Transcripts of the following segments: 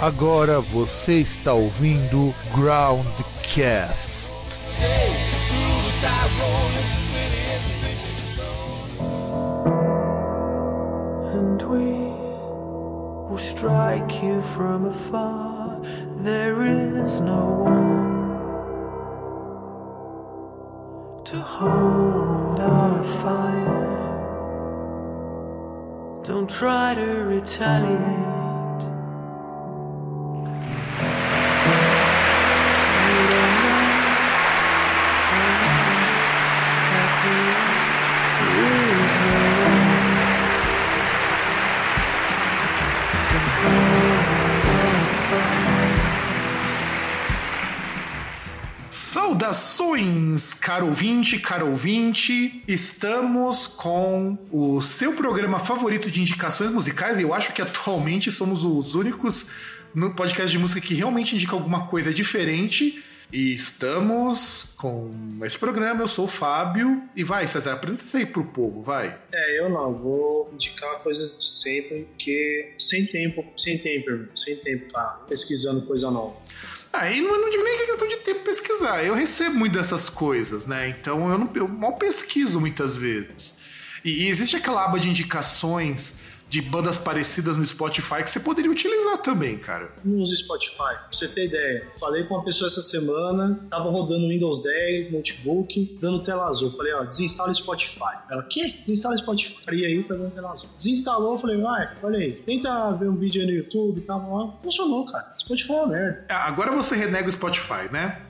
Agora você está ouvindo Groundcast. And we will strike you from afar. There is no one to hold our fire. Don't try to retaliate. Saudações, caro ouvinte, caro ouvinte. Estamos com o seu programa favorito de indicações musicais. Eu acho que atualmente somos os únicos no podcast de música que realmente indica alguma coisa diferente. E estamos com esse programa. Eu sou o Fábio. E vai, César, apresenta isso aí pro povo, vai. É, eu não, vou indicar coisas de sempre, porque sem tempo, sem tempo, sem tempo pra pesquisando coisa nova. Aí não, eu não digo nem que é questão de tempo pesquisar. Eu recebo muito dessas coisas, né? Então eu, não, eu mal pesquiso muitas vezes. E, e existe aquela aba de indicações de bandas parecidas no Spotify que você poderia utilizar também, cara. Não uso Spotify, pra você ter ideia. Falei com uma pessoa essa semana, tava rodando Windows 10, notebook, dando tela azul. Falei, ó, desinstala o Spotify. Ela, quê? Desinstala o Spotify. E aí, tá dando tela azul. Desinstalou, falei, vai, olha aí, tenta ver um vídeo aí no YouTube e tal. lá. Funcionou, cara. Spotify é uma merda. Ah, Agora você renega o Spotify, né?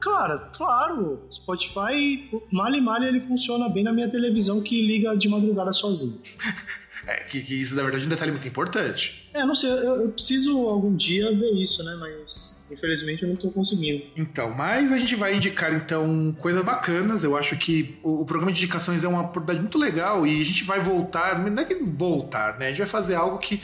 Cara, claro. Spotify, male male, ele funciona bem na minha televisão que liga de madrugada sozinho. É, que, que isso, na verdade, é um detalhe muito importante. É, não sei, eu, eu preciso algum dia ver isso, né? Mas infelizmente eu não tô conseguindo. Então, mas a gente vai indicar então coisas bacanas. Eu acho que o, o programa de indicações é uma oportunidade muito legal e a gente vai voltar, não é que voltar, né? A gente vai fazer algo que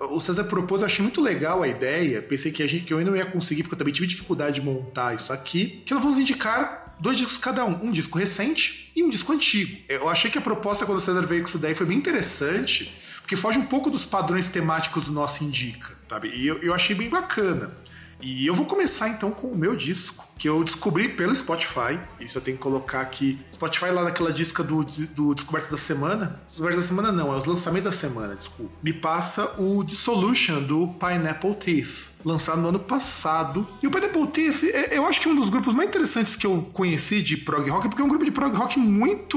o César propôs, eu achei muito legal a ideia. Pensei que, a gente, que eu ainda não ia conseguir, porque eu também tive dificuldade de montar isso aqui. Que nós vamos indicar dois discos cada um. Um disco recente e um disco antigo. Eu achei que a proposta, quando o César veio com isso daí, foi bem interessante, porque foge um pouco dos padrões temáticos do nosso Indica, sabe? E eu, eu achei bem bacana. E eu vou começar então com o meu disco, que eu descobri pelo Spotify. Isso eu tenho que colocar aqui. Spotify lá naquela disca do, do Descobertas da Semana. Descobertas da Semana não, é o lançamento da semana, desculpa. Me passa o Dissolution do Pineapple Teeth, lançado no ano passado. E o Pineapple Teeth, é- eu acho que é um dos grupos mais interessantes que eu conheci de prog rock, porque é um grupo de prog rock muito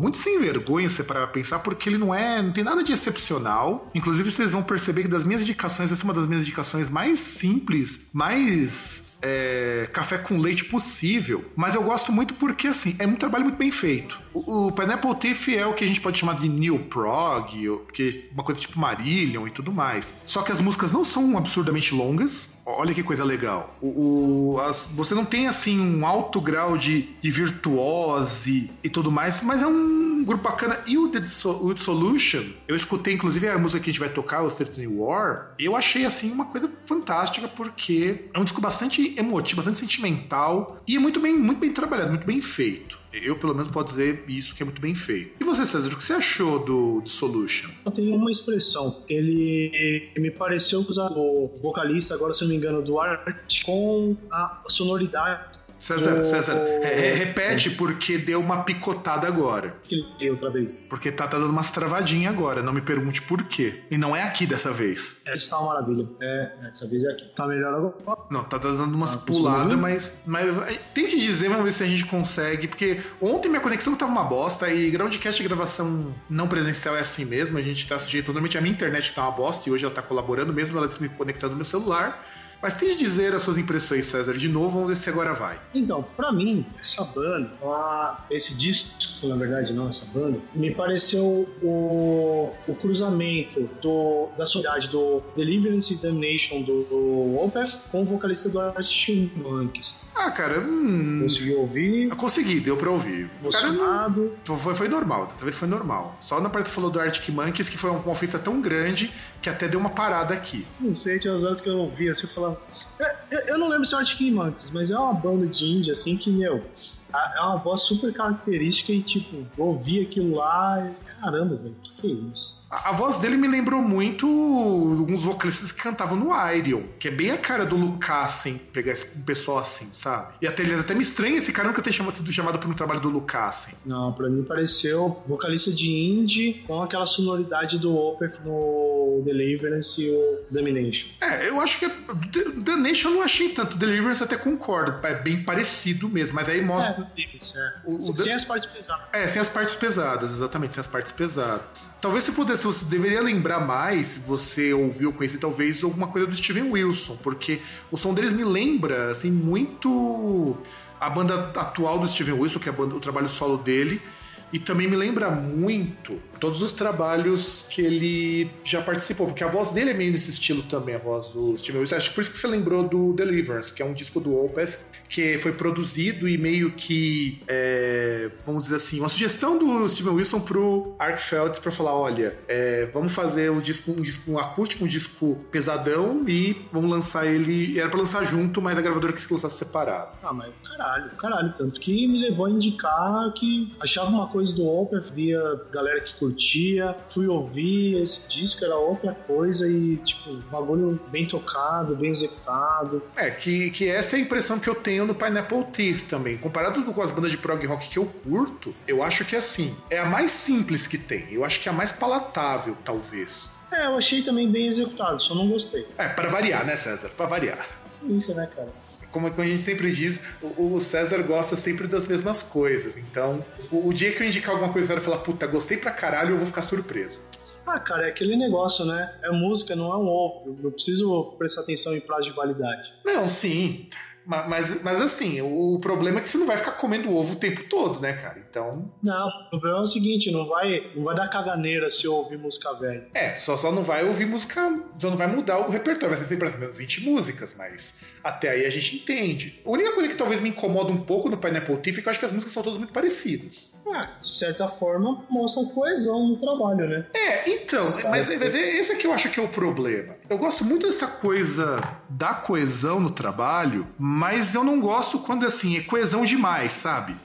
muito sem vergonha, se para pensar, porque ele não é, não tem nada de excepcional. Inclusive vocês vão perceber que das minhas indicações, essa é uma das minhas indicações mais simples, mais é, café com leite possível. Mas eu gosto muito porque, assim, é um trabalho muito bem feito. O, o Pineapple Thief é o que a gente pode chamar de New Prog, ou que uma coisa tipo Marillion e tudo mais. Só que as músicas não são absurdamente longas. Olha que coisa legal. O, o- as- você não tem, assim, um alto grau de, de virtuose e tudo mais, mas é um grupo bacana. E o The Dissolution, eu escutei, inclusive, a música que a gente vai tocar, o Thirteen War. Eu achei, assim, uma coisa fantástica, porque é um disco bastante emotivo, bastante sentimental e é muito bem, muito bem trabalhado, muito bem feito. Eu, pelo menos, posso dizer isso que é muito bem feito. E você, César, o que você achou do Dissolution? Eu tenho uma expressão. Ele me pareceu usar o vocalista, agora se não me engano, do Art com a sonoridade César, César, re- re- repete porque deu uma picotada agora. que deu outra vez. Porque tá, tá dando umas travadinhas agora, não me pergunte por quê. E não é aqui dessa vez. É, está uma maravilha. É, dessa vez é aqui. Tá melhor agora? Não, tá dando umas Ah, puladas, conseguiu mas, mas tente dizer, vamos ver se a gente consegue. Porque ontem minha conexão tava uma bosta e Groundcast de gravação não presencial é assim mesmo. A gente tá sujeito. Normalmente a minha internet tá uma bosta e hoje ela tá colaborando, mesmo ela me conectando no meu celular. Mas tente dizer as suas impressões, César, de novo, vamos ver se agora vai. Então, pra mim, essa banda, a- esse disco, na verdade, não essa banda, me pareceu o, o cruzamento do, da sonoridade do Deliverance Damnation do, do Opeth com o vocalista do Arctic Monkeys. Ah, cara, hum, Conseguiu ouvir, eu consegui, deu pra ouvir. Cara, não- emocionado. Foi, foi normal, dessa vez foi normal. Só na parte que falou do Arctic Monkeys, que foi uma ofensa tão grande que até deu uma parada aqui. Não sei, tinha umas horas que eu ouvi assim e falava, Então, eu, eu não lembro se é o Arctic mas é uma banda de indie, assim, que, meu, é uma voz super característica e, tipo, ouvi aquilo lá e, caramba, velho, o que, que é isso? A, a voz dele me lembrou muito alguns vocalistas que cantavam no Aerion, que é bem a cara do Lucassen, pegar esse- um pessoal assim, sabe? E até, até me estranha esse cara nunca ter chamado, sido chamado por um trabalho do Lucassen. Não, pra mim pareceu vocalista de indie com aquela sonoridade do Opeth no Deliverance e o Domination. É, eu acho que The, The Nation eu não achei tanto. Deliverance até concordo, é bem parecido mesmo, mas aí mostra. Deliverance, é. O- o Sem as partes pesadas. É, sem as partes pesadas, exatamente, sem as partes pesadas. Talvez se pudesse, você deveria lembrar mais, se você ouviu, conhecer, talvez alguma coisa do Steven Wilson, porque o som deles me lembra, assim, muito a banda atual do Steven Wilson, que é a banda, o trabalho solo dele, e também me lembra muito todos os trabalhos que ele já participou, porque a voz dele é meio nesse estilo também, a voz do Steven Wilson. Acho que por isso que você lembrou do Deliverance, que é um disco do Opeth, que foi produzido e meio que, é, vamos dizer assim, uma sugestão do Steven Wilson pro Arkfeld para falar, olha, é, vamos fazer um disco, um disco acústico, um disco pesadão e vamos lançar ele, era para lançar junto, mas a gravadora quis que lançasse separado. Ah, mas caralho, caralho. Tanto que me levou a indicar que achava uma coisa do Opeth, via galera que curtia, fui ouvir esse disco, era outra coisa e, tipo, bagulho bem tocado, bem executado. É, que, que essa é a impressão que eu tenho no Pineapple Thief também. Comparado com as bandas de prog rock que eu curto, eu acho que assim, é a mais simples que tem. Eu acho que é a mais palatável, talvez. É, eu achei também bem executado, só não gostei. É, para variar, né, César? Para variar. Ciência, né, cara? Como a gente sempre diz, o, o César gosta sempre das mesmas coisas. Então, o, o dia que eu indicar alguma coisa e ele falar, puta, gostei pra caralho, eu vou ficar surpreso. Ah, cara, é aquele negócio, né? É música, não é um ovo. Eu preciso prestar atenção em prazo de validade. Não, sim. Ma- Mas, mas assim, o problema é que você não vai ficar comendo ovo o tempo todo, né, cara? Então, Não, o problema é o seguinte, não vai, não vai dar caganeira se eu ouvir música velha. É, só, só não vai ouvir música, só não vai mudar o repertório, vai ter as mesmas 20 músicas, mas até aí a gente entende. A única coisa que talvez me incomoda um pouco no Pineapple Thief é que eu acho que as músicas são todas muito parecidas. Ah, de certa forma, mostra coesão no trabalho, né? É, então, mas, é- esse é que eu acho que é o problema. Eu gosto muito dessa coisa da coesão no trabalho, mas eu não gosto quando assim, é coesão demais, sabe?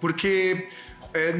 Porque. é,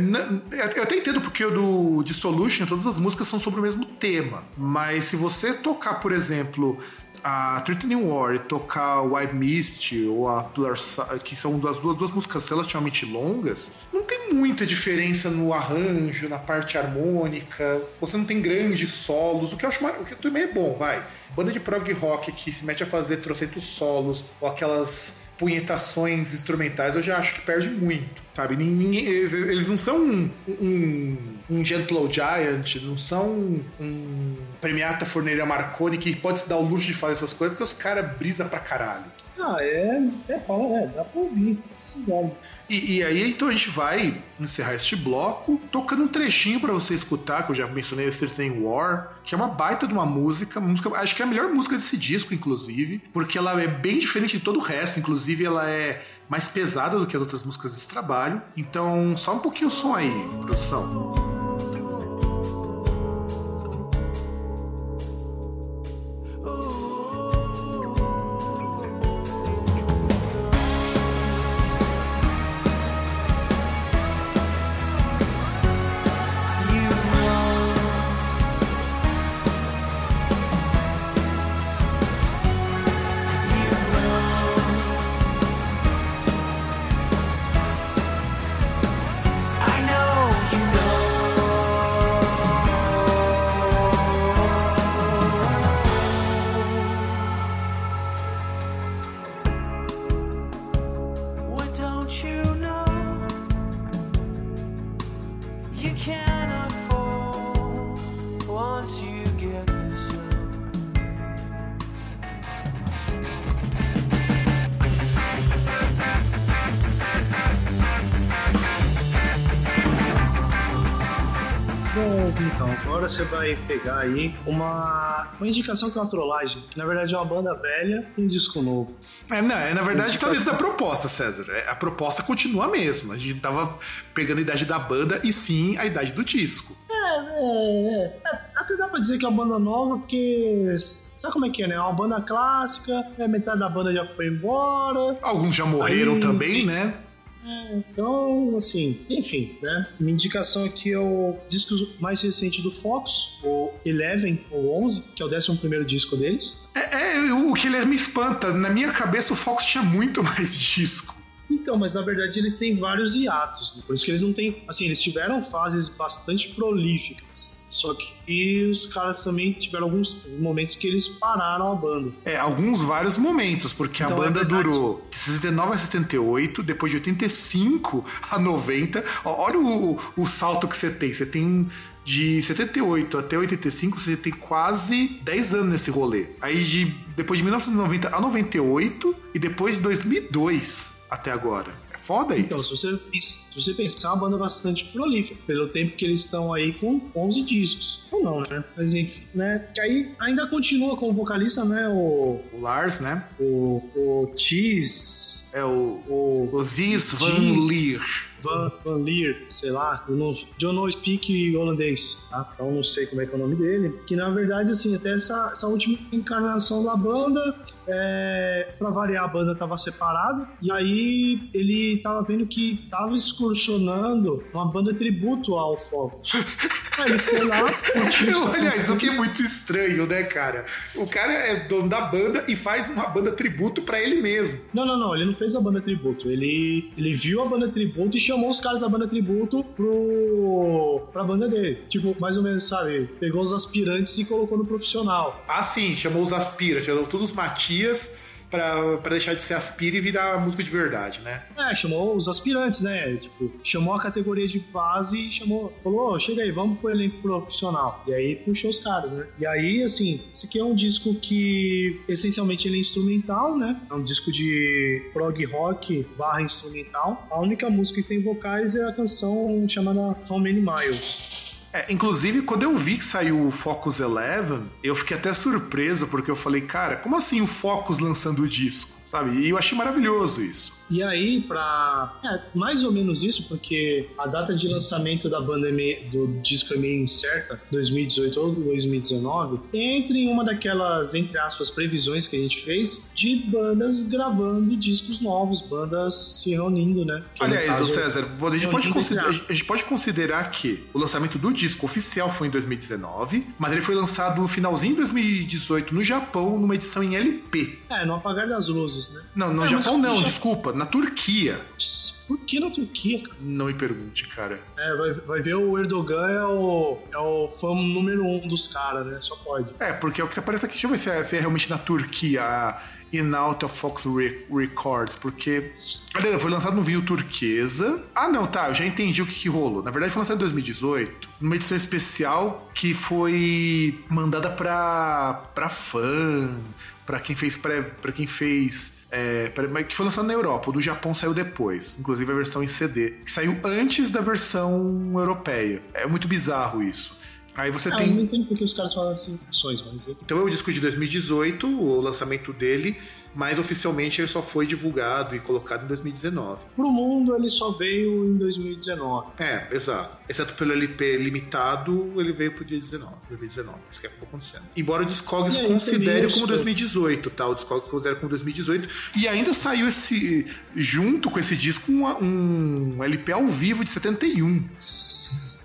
eu até entendo porque o do Dissolution, todas as músicas são sobre o mesmo tema. Mas se você tocar, por exemplo, a Threatening War e tocar White Mist ou a Plural Si- que são duas, duas, duas músicas relativamente longas, não tem muita diferença no arranjo, na parte harmônica. Você não tem grandes solos, o que eu acho o que também é bom, vai. Banda de prog rock que se mete a fazer trocentos solos ou aquelas punhetações instrumentais, eu já acho que perde muito, sabe? Ninguém- eles, eles não são um, um, um Gentle Giant, não são um Premiata Forneira Marconi que pode se dar o luxo de fazer essas coisas porque os caras brisa pra caralho. Ah, é, é, é, dá pra ouvir, isso vale. E, e aí, então a gente vai encerrar este bloco tocando um trechinho pra você escutar, que eu já mencionei, Certain War, que é uma baita de uma música, música, acho que é a melhor música desse disco, inclusive, porque ela é bem diferente de todo o resto, inclusive ela é mais pesada do que as outras músicas desse trabalho. Então, só um pouquinho o som aí, produção. Pegar aí uma, uma indicação que é uma trollagem. que Na verdade é uma banda velha e um disco novo. É, não, é, na verdade tá dentro da proposta, César. É, A proposta continua a mesma. A gente tava pegando a idade da banda e sim a idade do disco. É, é, é. até dá pra dizer que é uma banda nova, porque sabe como é que é, né? É uma banda clássica, é, metade da banda já foi embora. Alguns já morreram Aí- também, né? É, então, assim, enfim, né? Minha indicação aqui é o disco mais recente do Fox, o Eleven, ou 11, que é o 11 disco deles. É, é, o que me espanta. Na minha cabeça, o Fox tinha muito mais disco. Então, mas na verdade eles têm vários hiatos, né? por isso que eles não têm. Assim, eles tiveram fases bastante prolíficas. Só que os caras também tiveram alguns momentos que eles pararam a banda. É, alguns vários momentos, porque Então, a é banda verdade. durou de 69 a 78, depois de 85 a 90. Ó, Olha o, o salto que você tem. Você tem de 78 até 85, você tem quase 10 anos nesse rolê. Aí de, depois de 1990 a 98 e depois de 2002 até agora. Foda Então, isso. se você, se você pensar, é uma banda bastante prolífica, pelo tempo que eles estão aí com 11 discos. Ou não, né? Mas enfim, né? Que aí ainda continua com o vocalista, né? O. O Lars, né? O. O Cheese. É o, O. o Van Diz. Van, Van Leer, sei lá, eu não, eu não speak holandês, tá? Então não sei como é que é o nome dele. Que na verdade, assim, até essa, essa última encarnação da banda, é, pra variar, a banda tava separada. E aí ele tava vendo que tava excursionando uma banda tributo ao Focus. ele foi lá, Eu, aliás, o que é muito estranho, né, cara? O cara é dono da banda e faz uma banda tributo pra ele mesmo. Não, não, não, ele não fez a banda tributo. Ele, ele viu a banda tributo e chamou os caras da banda tributo pro, pra banda dele. Tipo, mais ou menos, sabe? Pegou os aspirantes e colocou no profissional. Ah, sim, chamou os Aspira, chamou todos os Matias pra deixar de ser Aspira e virar música de verdade, né? É, chamou os aspirantes, né? Tipo, chamou a categoria de base e chamou, falou, "Ô, chega aí, vamos pro elenco profissional. E aí puxou os caras, né? E aí, assim, esse aqui é um disco que essencialmente ele é instrumental, né? É um disco de prog rock barra instrumental. A única música que tem vocais é a canção chamada How Many Miles. É, inclusive, quando eu vi que saiu o Focus Eleven, eu fiquei até surpreso, porque eu falei, cara, como assim o Focus lançando o disco? Sabe? E eu achei maravilhoso isso. E aí, pra. É, mais ou menos isso, porque a data de lançamento da banda do disco é meio incerta, 2018 ou 2019, entra em uma daquelas, entre aspas, previsões que a gente fez de bandas gravando discos novos, bandas se reunindo, né? Que Aliás, caso- o César, a gente, pode considerar, a gente pode considerar que o lançamento do disco oficial foi em 2019, mas ele foi lançado no finalzinho de 2018 no Japão, numa edição em LP. É, no apagar das luzes, né? Não, no mas Japão não, já- desculpa, na Turquia. Por que na Turquia, cara? Não me pergunte, cara. É, vai, vai ver o Erdogan é o, é o fã número um dos caras, né? Só pode. É, porque é o que aparece aqui. Deixa eu ver se é, se é realmente na Turquia, a Inalta Fox Re- Records, porque. Olha, foi lançado no vinho turquesa. Ah, não, tá, eu já entendi o que, que rolou. Na verdade, foi lançado em 2018, numa edição especial que foi mandada pra, pra fã, pra quem fez pré. pra quem fez. É, que foi lançado na Europa, o do Japão saiu depois, inclusive a versão em CD, que saiu antes da versão europeia. É muito bizarro isso. Aí você Ah, tem. eu não entendo porque os caras falam assim, opções, mas Então é o disco de 2018, o lançamento dele, mas oficialmente ele só foi divulgado e colocado em 2019. pro mundo ele só veio em 2019. É, exato. Exceto pelo LP limitado, ele veio pro dia 19, 2019. Isso que acabou acontecendo. Embora o Discogs aí, considere como os- 2018, tá? O Discogs considera como 2018. E ainda saiu esse, junto com esse disco, um, um LP ao vivo de 71.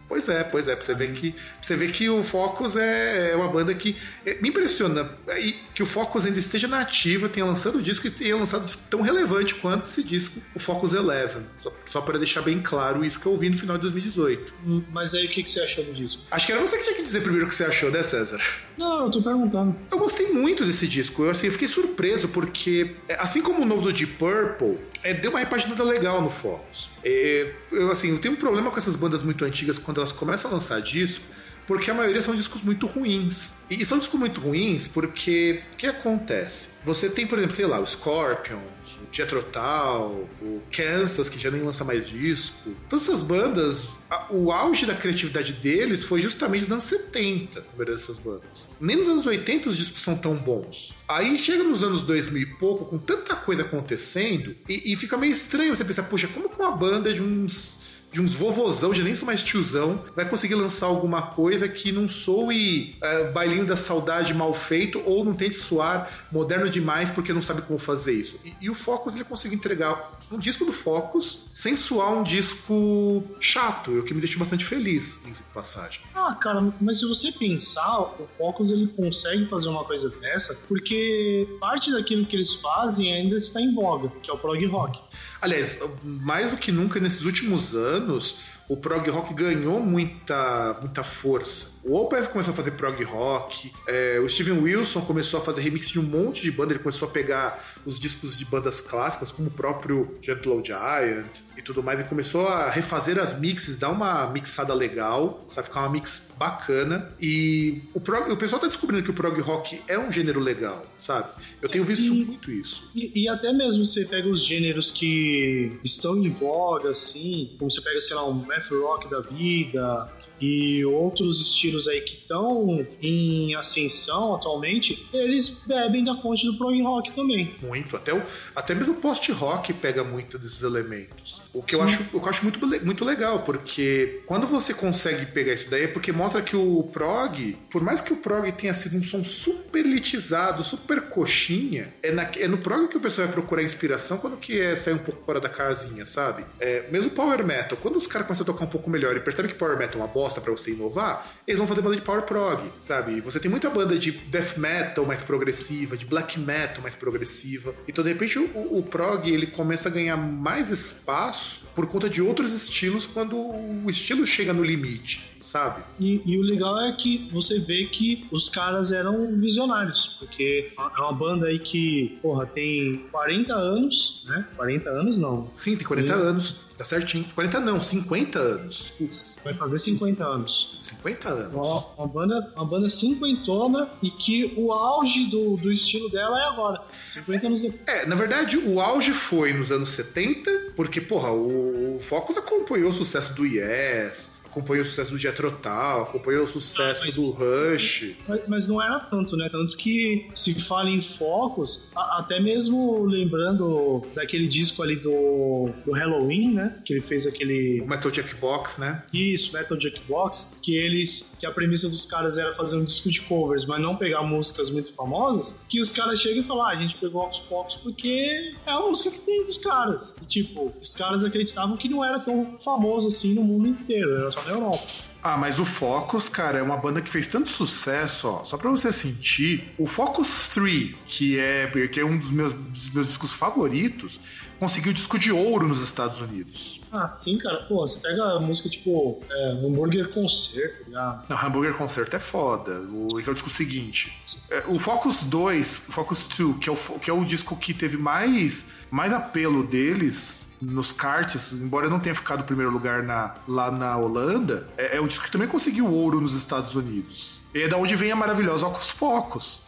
Pois é, pois é, pra você ver que, você ver que o Focus é, é uma banda que é, me impressiona e que o Focus ainda esteja na ativa, tenha lançado o disco e tenha lançado um disco tão relevante quanto esse disco, o Focus Eleven. Só, só para deixar bem claro isso que eu ouvi no final de 2018. Hum, Mas aí o que, que você achou do disco? Acho que era você que tinha que dizer primeiro o que você achou, né, César? Não, eu tô perguntando. Eu gostei muito desse disco. Eu, assim, eu fiquei surpreso porque, é, assim como o novo do Deep Purple, é, deu uma repaginada legal no Focus. É, eu, assim, eu tenho um problema com essas bandas muito antigas quando elas começam a lançar disco, porque a maioria são discos muito ruins. E, são discos muito ruins porque o que acontece? Você tem, por exemplo, sei lá, o Scorpions, o Jethro Tull, o Kansas, que já nem lança mais disco. Todas essas bandas, a- o auge da criatividade deles foi justamente nos anos 70, a maioria dessas bandas. Nem nos anos 80 os discos são tão bons. Aí chega nos anos 2000 e pouco, com tanta coisa acontecendo, e, e fica meio estranho você pensar, puxa, como que uma banda de uns de uns vovozão, já nem sou mais tiozão, vai conseguir lançar alguma coisa que não soe é, bailinho da saudade mal feito ou não tente soar moderno demais porque não sabe como fazer isso. E, e o Focus ele conseguiu entregar um disco do Focus sem soar um disco chato, o que me deixou bastante feliz em passagem. Ah, cara, mas se você pensar, o Focus ele consegue fazer uma coisa dessa porque parte daquilo que eles fazem ainda está em voga, que é o prog rock. Aliás, mais do que nunca nesses últimos anos, o prog rock ganhou muita, muita força. O Opeth começou a fazer prog rock, é, o Steven Wilson começou a fazer remix de um monte de banda, ele começou a pegar os discos de bandas clássicas, como o próprio Gentle Giant e tudo mais, ele começou a refazer as mixes, dar uma mixada legal, sabe, ficar uma mix bacana. E o, prog, o pessoal tá descobrindo que o prog rock é um gênero legal, sabe? Eu tenho visto E- muito isso. E, e até mesmo você pega os gêneros que estão em voga, assim, como você pega, sei lá, um math rock da vida e outros estilos aí que estão em ascensão atualmente, eles bebem da fonte do prog rock também. Muito. Até, o, até mesmo o post-rock pega muito desses elementos. O que eu acho, o que eu acho muito, muito legal, porque quando você consegue pegar isso daí é porque mostra que o prog, por mais que o prog tenha sido um som super elitizado, super coxinha, é, na- é no prog que o pessoal vai procurar inspiração quando que é sair um pouco fora da casinha, sabe? É, mesmo power metal, quando os caras começam a tocar um pouco melhor e percebem que power metal é uma bosta pra você inovar, eles vão fazer banda de power prog, sabe? Você tem muita banda de death metal mais progressiva, de black metal mais progressiva. Então, de repente, o, o prog ele começa a ganhar mais espaço por conta de outros estilos quando o estilo chega no limite, sabe? E, e o legal é que você vê que os caras eram visionários, porque é uma banda aí que, porra, tem 40 anos, né? 40 anos não. Sim, tem 40 Sim. anos, tá certinho. 40 não, 50 anos. Desculpa, Vai fazer 50 anos. 50 anos. Uma, uma banda, uma banda cinquentona e que o auge do, do estilo dela é agora. 50 anos depois. É, na verdade, o auge foi nos anos 70, porque, porra, o, o Focus acompanhou o sucesso do Yes, acompanhou o sucesso do Jethro Tull, acompanhou o sucesso Ah, mas- do Rush. Mas, mas não era tanto, né? Tanto que se fala em focos, a- até mesmo lembrando daquele disco ali do, do Halloween, né? Que ele fez aquele. O Metal Jackbox, né? Isso, Metal Jackbox, que eles. que a premissa dos caras era fazer um disco de covers, mas não pegar músicas muito famosas, que os caras chegam e falam, ah, a gente pegou Ocus Pocus porque é a música que tem dos caras. E tipo, os caras acreditavam que não era tão famoso assim no mundo inteiro, era só na Europa. Ah, mas o Focus, cara, é uma banda que fez tanto sucesso, ó. Só pra você sentir, o Focus 3, que é, que é um dos meus, dos meus discos favoritos, conseguiu disco de ouro nos Estados Unidos. Ah, sim, cara. Pô, você pega a música tipo é, Hambúrguer Concert, tá ligado? Não, Hamburger Concert é foda. O, que é o disco seguinte. É, O Focus 2, o Focus 2, que é o, que é o disco que teve mais, mais apelo deles nos carts, embora eu não tenha ficado em primeiro lugar na- lá na Holanda, é, é o disco que também conseguiu ouro nos Estados Unidos. E é da onde vem a maravilhosa Ocus Pocos.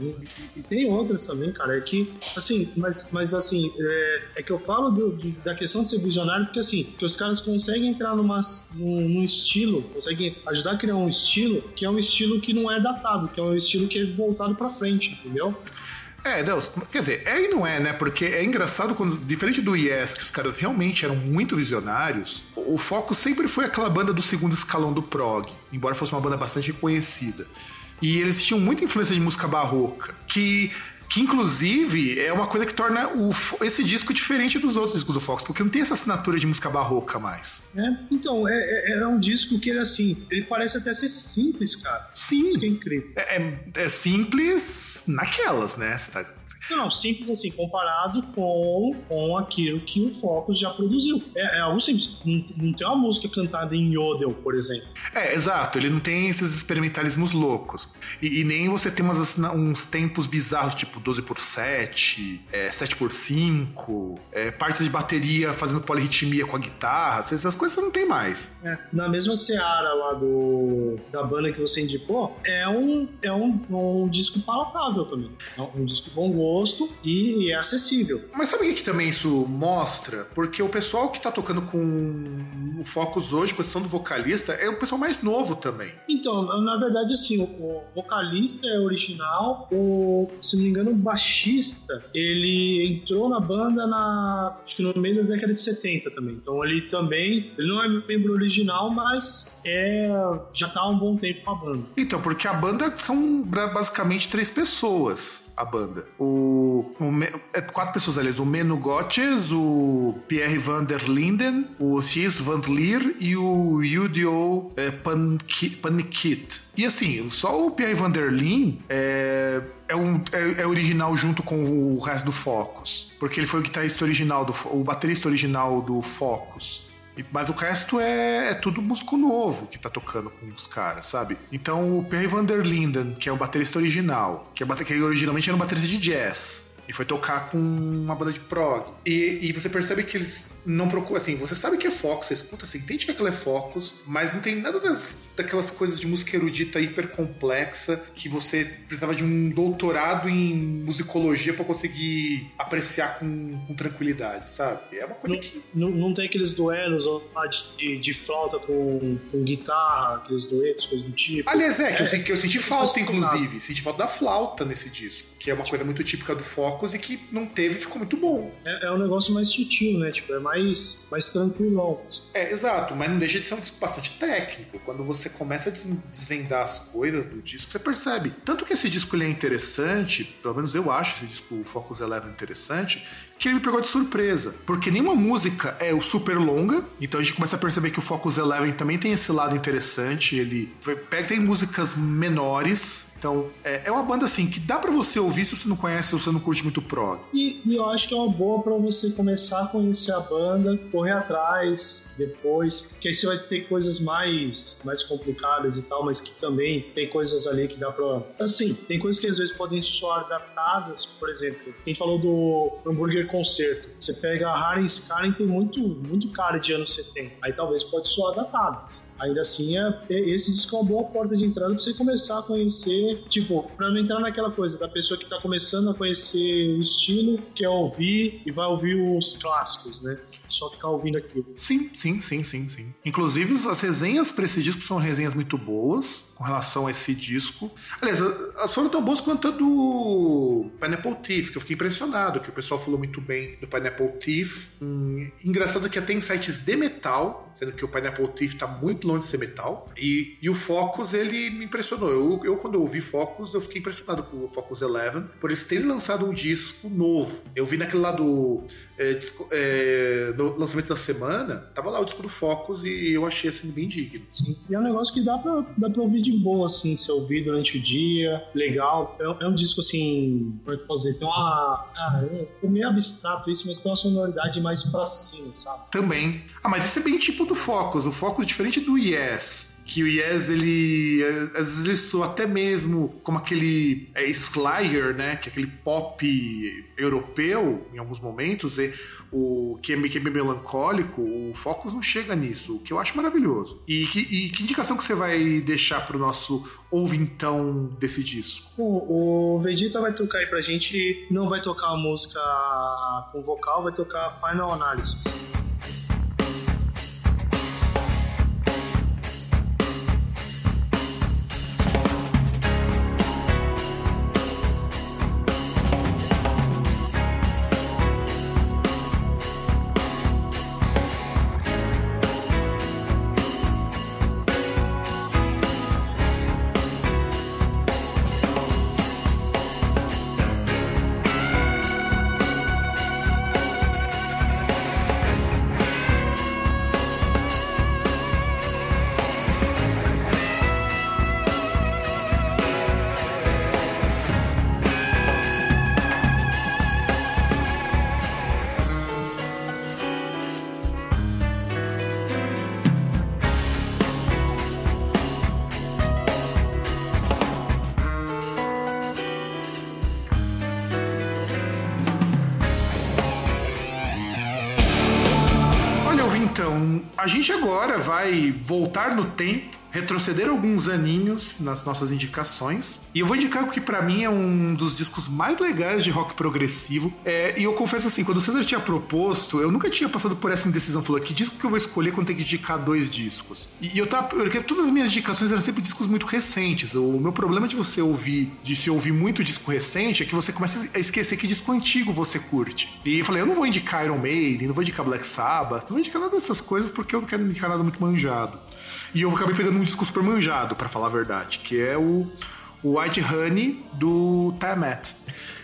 E, e tem outras também, cara. É que, assim, mas, mas assim, é, é que eu falo do- do- da questão de ser visionário, porque assim, que os caras conseguem entrar numa, num, num estilo, conseguem ajudar a criar um estilo que é um estilo que não é datado, que é um estilo que é voltado pra frente, entendeu? É, Deus, quer dizer, é e não é, né? Porque é engraçado quando, diferente do Yes, que os caras realmente eram muito visionários, o o foco sempre foi aquela banda do segundo escalão do prog, embora fosse uma banda bastante reconhecida. E eles tinham muita influência de música barroca, que, que inclusive é uma coisa que torna o, esse disco diferente dos outros discos do Fox, porque não tem essa assinatura de música barroca mais. É, então, é, é, é um disco que ele, assim, ele parece até ser simples, cara. Sim. Isso que é incrível. É, é- é simples naquelas, né? Você tá- Não, simples assim, comparado com, com aquilo que o Focus já produziu. É, é algo simples. Não, não tem uma música cantada em Yodel, por exemplo. É, exato. Ele não tem esses experimentalismos loucos. E, e nem você tem umas, uns tempos bizarros, tipo 12 por 7, é, 7 por 5, é, partes de bateria fazendo polirritmia com a guitarra. Essas essas coisas você não tem mais. É, na mesma seara lá do, da banda que você indicou, é um, é um, um disco palatável também. É um disco bom gosto e, e é acessível. Mas sabe o que, que também isso mostra? Porque o pessoal que tá tocando com o Focus hoje, com exceção do vocalista, é o pessoal mais novo também. Então, na- verdade, assim, o, vocalista é original, o, se não me engano, o baixista, ele entrou na banda na, acho que no meio da década de 70 também. Então ele também, ele não é membro original, mas é, já tá há um bom tempo com a banda. Então, porque a banda são basicamente três pessoas. A banda. O, o é quatro pessoas, aliás. O Menu Gotches, o Pierre van der Linden, o Thijs van Leer e o Yudio é, Panikit. E assim, só o Pierre van der Linden é, é, um, é, é original junto com o resto do Focus. Porque ele foi o guitarrista original, do, o baterista original do Focus. Mas o resto é, é tudo músico novo que tá tocando com os caras, sabe? Então o Perry van der Linden, que é o baterista original, que, é, que originalmente era um baterista de jazz. E foi tocar com uma banda de prog. E, e você percebe que eles não procuram. Assim, você sabe que é Focus, você escuta, você entende que aquilo é Focus, mas não tem nada das, daquelas coisas de música erudita hiper complexa que você precisava de um doutorado em musicologia pra conseguir apreciar com, com tranquilidade, sabe? É uma coisa Não, que. não, não tem aqueles duelos lá de, de, de flauta com, com guitarra, aqueles duetos, coisas do tipo. Aliás, é, que eu, se- que eu senti falta, fascinado. inclusive. Senti falta da flauta nesse disco, que é uma coisa muito típica do Focus e que não teve e ficou muito bom. É, é um negócio mais sutil, né? Tipo, é mais, mais tranquilão. É, exato, mas não deixa de ser um disco bastante técnico. Quando você começa a des- desvendar as coisas do disco, você percebe. Tanto que esse disco ele é interessante, pelo menos eu acho esse disco, o Focus Eleven, interessante, que ele me pegou de surpresa. Porque nenhuma música é super longa, então a gente começa a perceber que o Focus Eleven também tem esse lado interessante. Ele pega, tem músicas menores. Então, é, é uma banda assim que dá pra você ouvir se você não conhece ou você não curte muito prog. E, e eu acho que é uma boa pra você começar a conhecer a banda, correr atrás depois, que aí você vai ter coisas mais, mais complicadas e tal, mas que também tem coisas ali que dá pra. Assim, tem coisas que às vezes podem soar datadas, por exemplo, gente falou do Hambúrguer Concerto. Você pega a Harry Skyrim, tem muito, muito cara de anos 70. Aí talvez pode soar datado. Ainda assim, é, esse disco é uma boa porta de entrada pra você começar a conhecer, tipo, pra não entrar naquela coisa da pessoa que tá começando a conhecer o estilo, quer ouvir e vai ouvir os clássicos, né? Só ficar ouvindo aquilo. Sim, sim, sim, sim, sim. Inclusive, as resenhas pra esse disco são resenhas muito boas com relação a esse disco. Aliás, as foram tão boas quanto a do Pineapple Thief, que eu fiquei impressionado, que o pessoal falou muito bem do Pineapple Thief. Hum, engraçado que até em sites de metal, sendo que o Pineapple Thief tá muito longe de ser metal. E, e o Focus, ele me impressionou. Eu, eu, quando eu ouvi Focus, eu fiquei impressionado com o Focus Eleven, por eles terem lançado um disco novo. Eu vi naquele lá do é, disco- é, no lançamento da semana, tava lá o disco do Focus e eu achei assim bem digno. Sim. E é um negócio que dá pra, dá pra ouvir de boa, assim, se ouvir durante o dia, legal. É, é um disco, assim, como é que posso dizer? Tem uma. Ah, é, é meio abstrato isso, mas tem uma sonoridade mais pra cima, sabe? Também. Ah, mas esse é bem tipo do Focus. O Focus, diferente do Yes, que o Yes, ele. Às vezes ele soa até mesmo como aquele é, Slayer, né? Que é aquele pop europeu em alguns momentos. E o que é, meio- que é bem melancólico, o Focus não chega nisso, o que eu acho maravilhoso. E que, e que indicação que você vai deixar pro nosso ouvintão desse disco? Bom, o Vegeta vai tocar aí pra gente, não vai tocar a música com vocal, vai tocar Final Analysis. Gente agora vai voltar no tempo retroceder alguns aninhos nas nossas indicações. E eu vou indicar o que pra mim é um dos discos mais legais de rock progressivo. É, e eu confesso assim, quando o César tinha proposto, eu nunca tinha passado por essa indecisão. Falou, que disco que eu vou escolher quando tem que indicar dois discos? E, e eu tava. Porque todas as minhas indicações eram sempre discos muito recentes. O meu problema de você ouvir, de se ouvir muito disco recente, é que você começa a esquecer que disco antigo você curte. E eu falei, eu não vou indicar Iron Maiden, não vou indicar Black Sabbath, não vou indicar nada dessas coisas porque eu não quero indicar nada muito manjado. E eu acabei pegando um disco super manjado, pra falar a verdade, que é o, White Honey do Tiamat.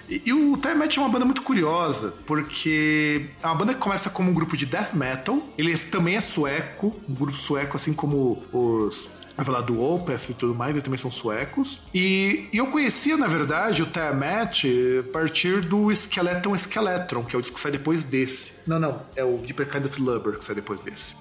E, o Tiamat é uma banda muito curiosa, porque é uma banda que começa como um grupo de death metal, ele também é sueco, um grupo sueco, assim como os vai falar do Opeth e tudo mais, eles também são suecos. E, e eu conhecia, na verdade, o Tiamat a partir do Skeleton Skeletron, que é o disco que sai depois desse. Não, não, é o Deeper Kind of Lubber que sai depois desse.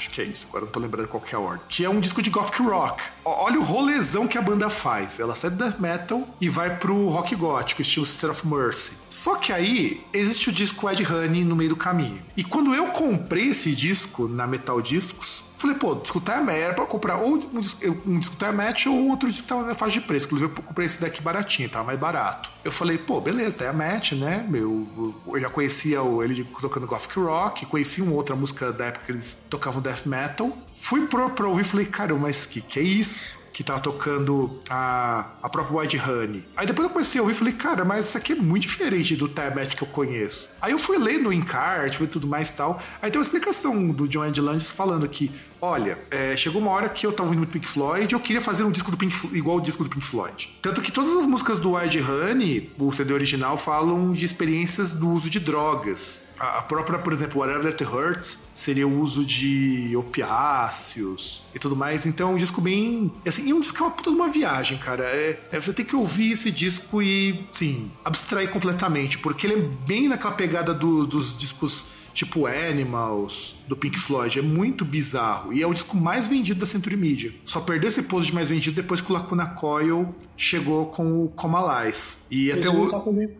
Acho que é isso, agora não tô lembrando qual é a ordem. Que é um disco de gothic rock. Olha o rolezão que a banda faz. Ela sai do death metal e vai pro rock gótico, estilo Sister of Mercy. Só que aí existe o disco Ed Honey no meio do caminho. E quando eu comprei esse disco na Metal Discos, falei, pô, disco Tiamat era pra comprar ou um um disco Tiamat ou um outro disco que tava na faixa de preço. Inclusive eu comprei esse daqui baratinho, tava mais barato. Eu falei, pô, beleza, Tiamat, né? Meu, eu já conhecia o- ele tocando gothic rock, conhecia uma outra música da época que eles tocavam death metal. Fui pro, pra ouvir e falei, cara, mas que que é isso? Que tava tocando a, a própria White Honey. Aí depois eu comecei a ouvir e falei, cara, mas isso aqui é muito diferente do Tiamat que eu conheço. Aí eu fui ler no encarte e tudo mais tal. Aí tem uma explicação do John Ed Landis falando que, olha, é, chegou uma hora que eu tava ouvindo muito Pink Floyd eu queria fazer um disco do Pink igual o disco do Pink Floyd. Tanto que todas as músicas do White Honey, o CD original, falam de experiências do uso de drogas. A própria, por exemplo, Whatever That Hurts seria o uso de opiáceos e tudo mais. Então, um disco bem. Assim, e um disco que é uma puta de uma viagem, cara. É, é você tem que ouvir esse disco e, sim, abstrair completamente, porque ele é bem naquela pegada do- dos discos tipo Animals, do Pink Floyd. É muito bizarro. E é o disco mais vendido da Century Media. Só perdeu esse posto de mais vendido depois que o Lacuna Coil chegou com o Coma Lies. E até o.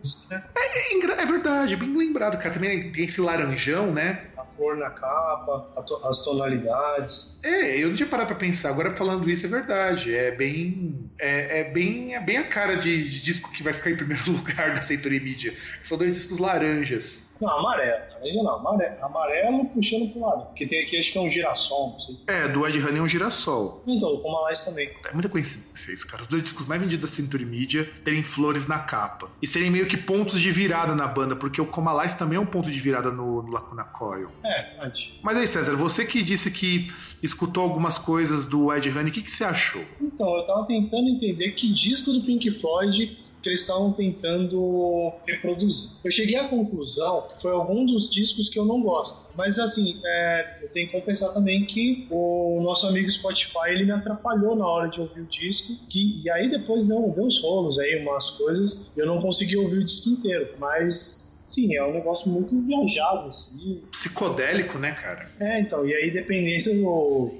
isso, né? É, engra- é verdade, bem lembrado, cara. Também tem esse laranjão, né? A flor na capa, as tonalidades. É, eu não tinha parado pra pensar. Agora falando isso é verdade. É bem. É, é bem, é bem a cara de, de disco que vai ficar em primeiro lugar da Century Media. São dois discos laranjas. Não, amarelo. Laranja não, amarelo. Amarelo puxando pro lado. Porque tem aqui, acho que é um girassol, não sei. É, do Ed Honey é um girassol. Então, com Malais também. É muita coincidência isso, cara. Os dois discos mais vendidos da Century Media terem flores na capa. E serem meio que pontos de virada na banda, porque o Coma Lies também é um ponto de virada no, no Lacuna Coil. É, antes. Mas aí, César, você que disse que escutou algumas coisas do Ed Honey, o que, que você achou? Então, eu tava tentando entender que disco do Pink Floyd que eles estavam tentando reproduzir. Eu cheguei à conclusão que foi algum dos discos que eu não gosto. Mas assim, é, eu tenho que confessar também que o nosso amigo Spotify ele me atrapalhou na hora de ouvir o disco. Que, e aí depois deu, deu uns rolos aí, umas coisas, eu não consegui ouvir o disco inteiro. Mas sim, é um negócio muito viajado, assim. Psicodélico, né, cara? É, então, e aí dependendo,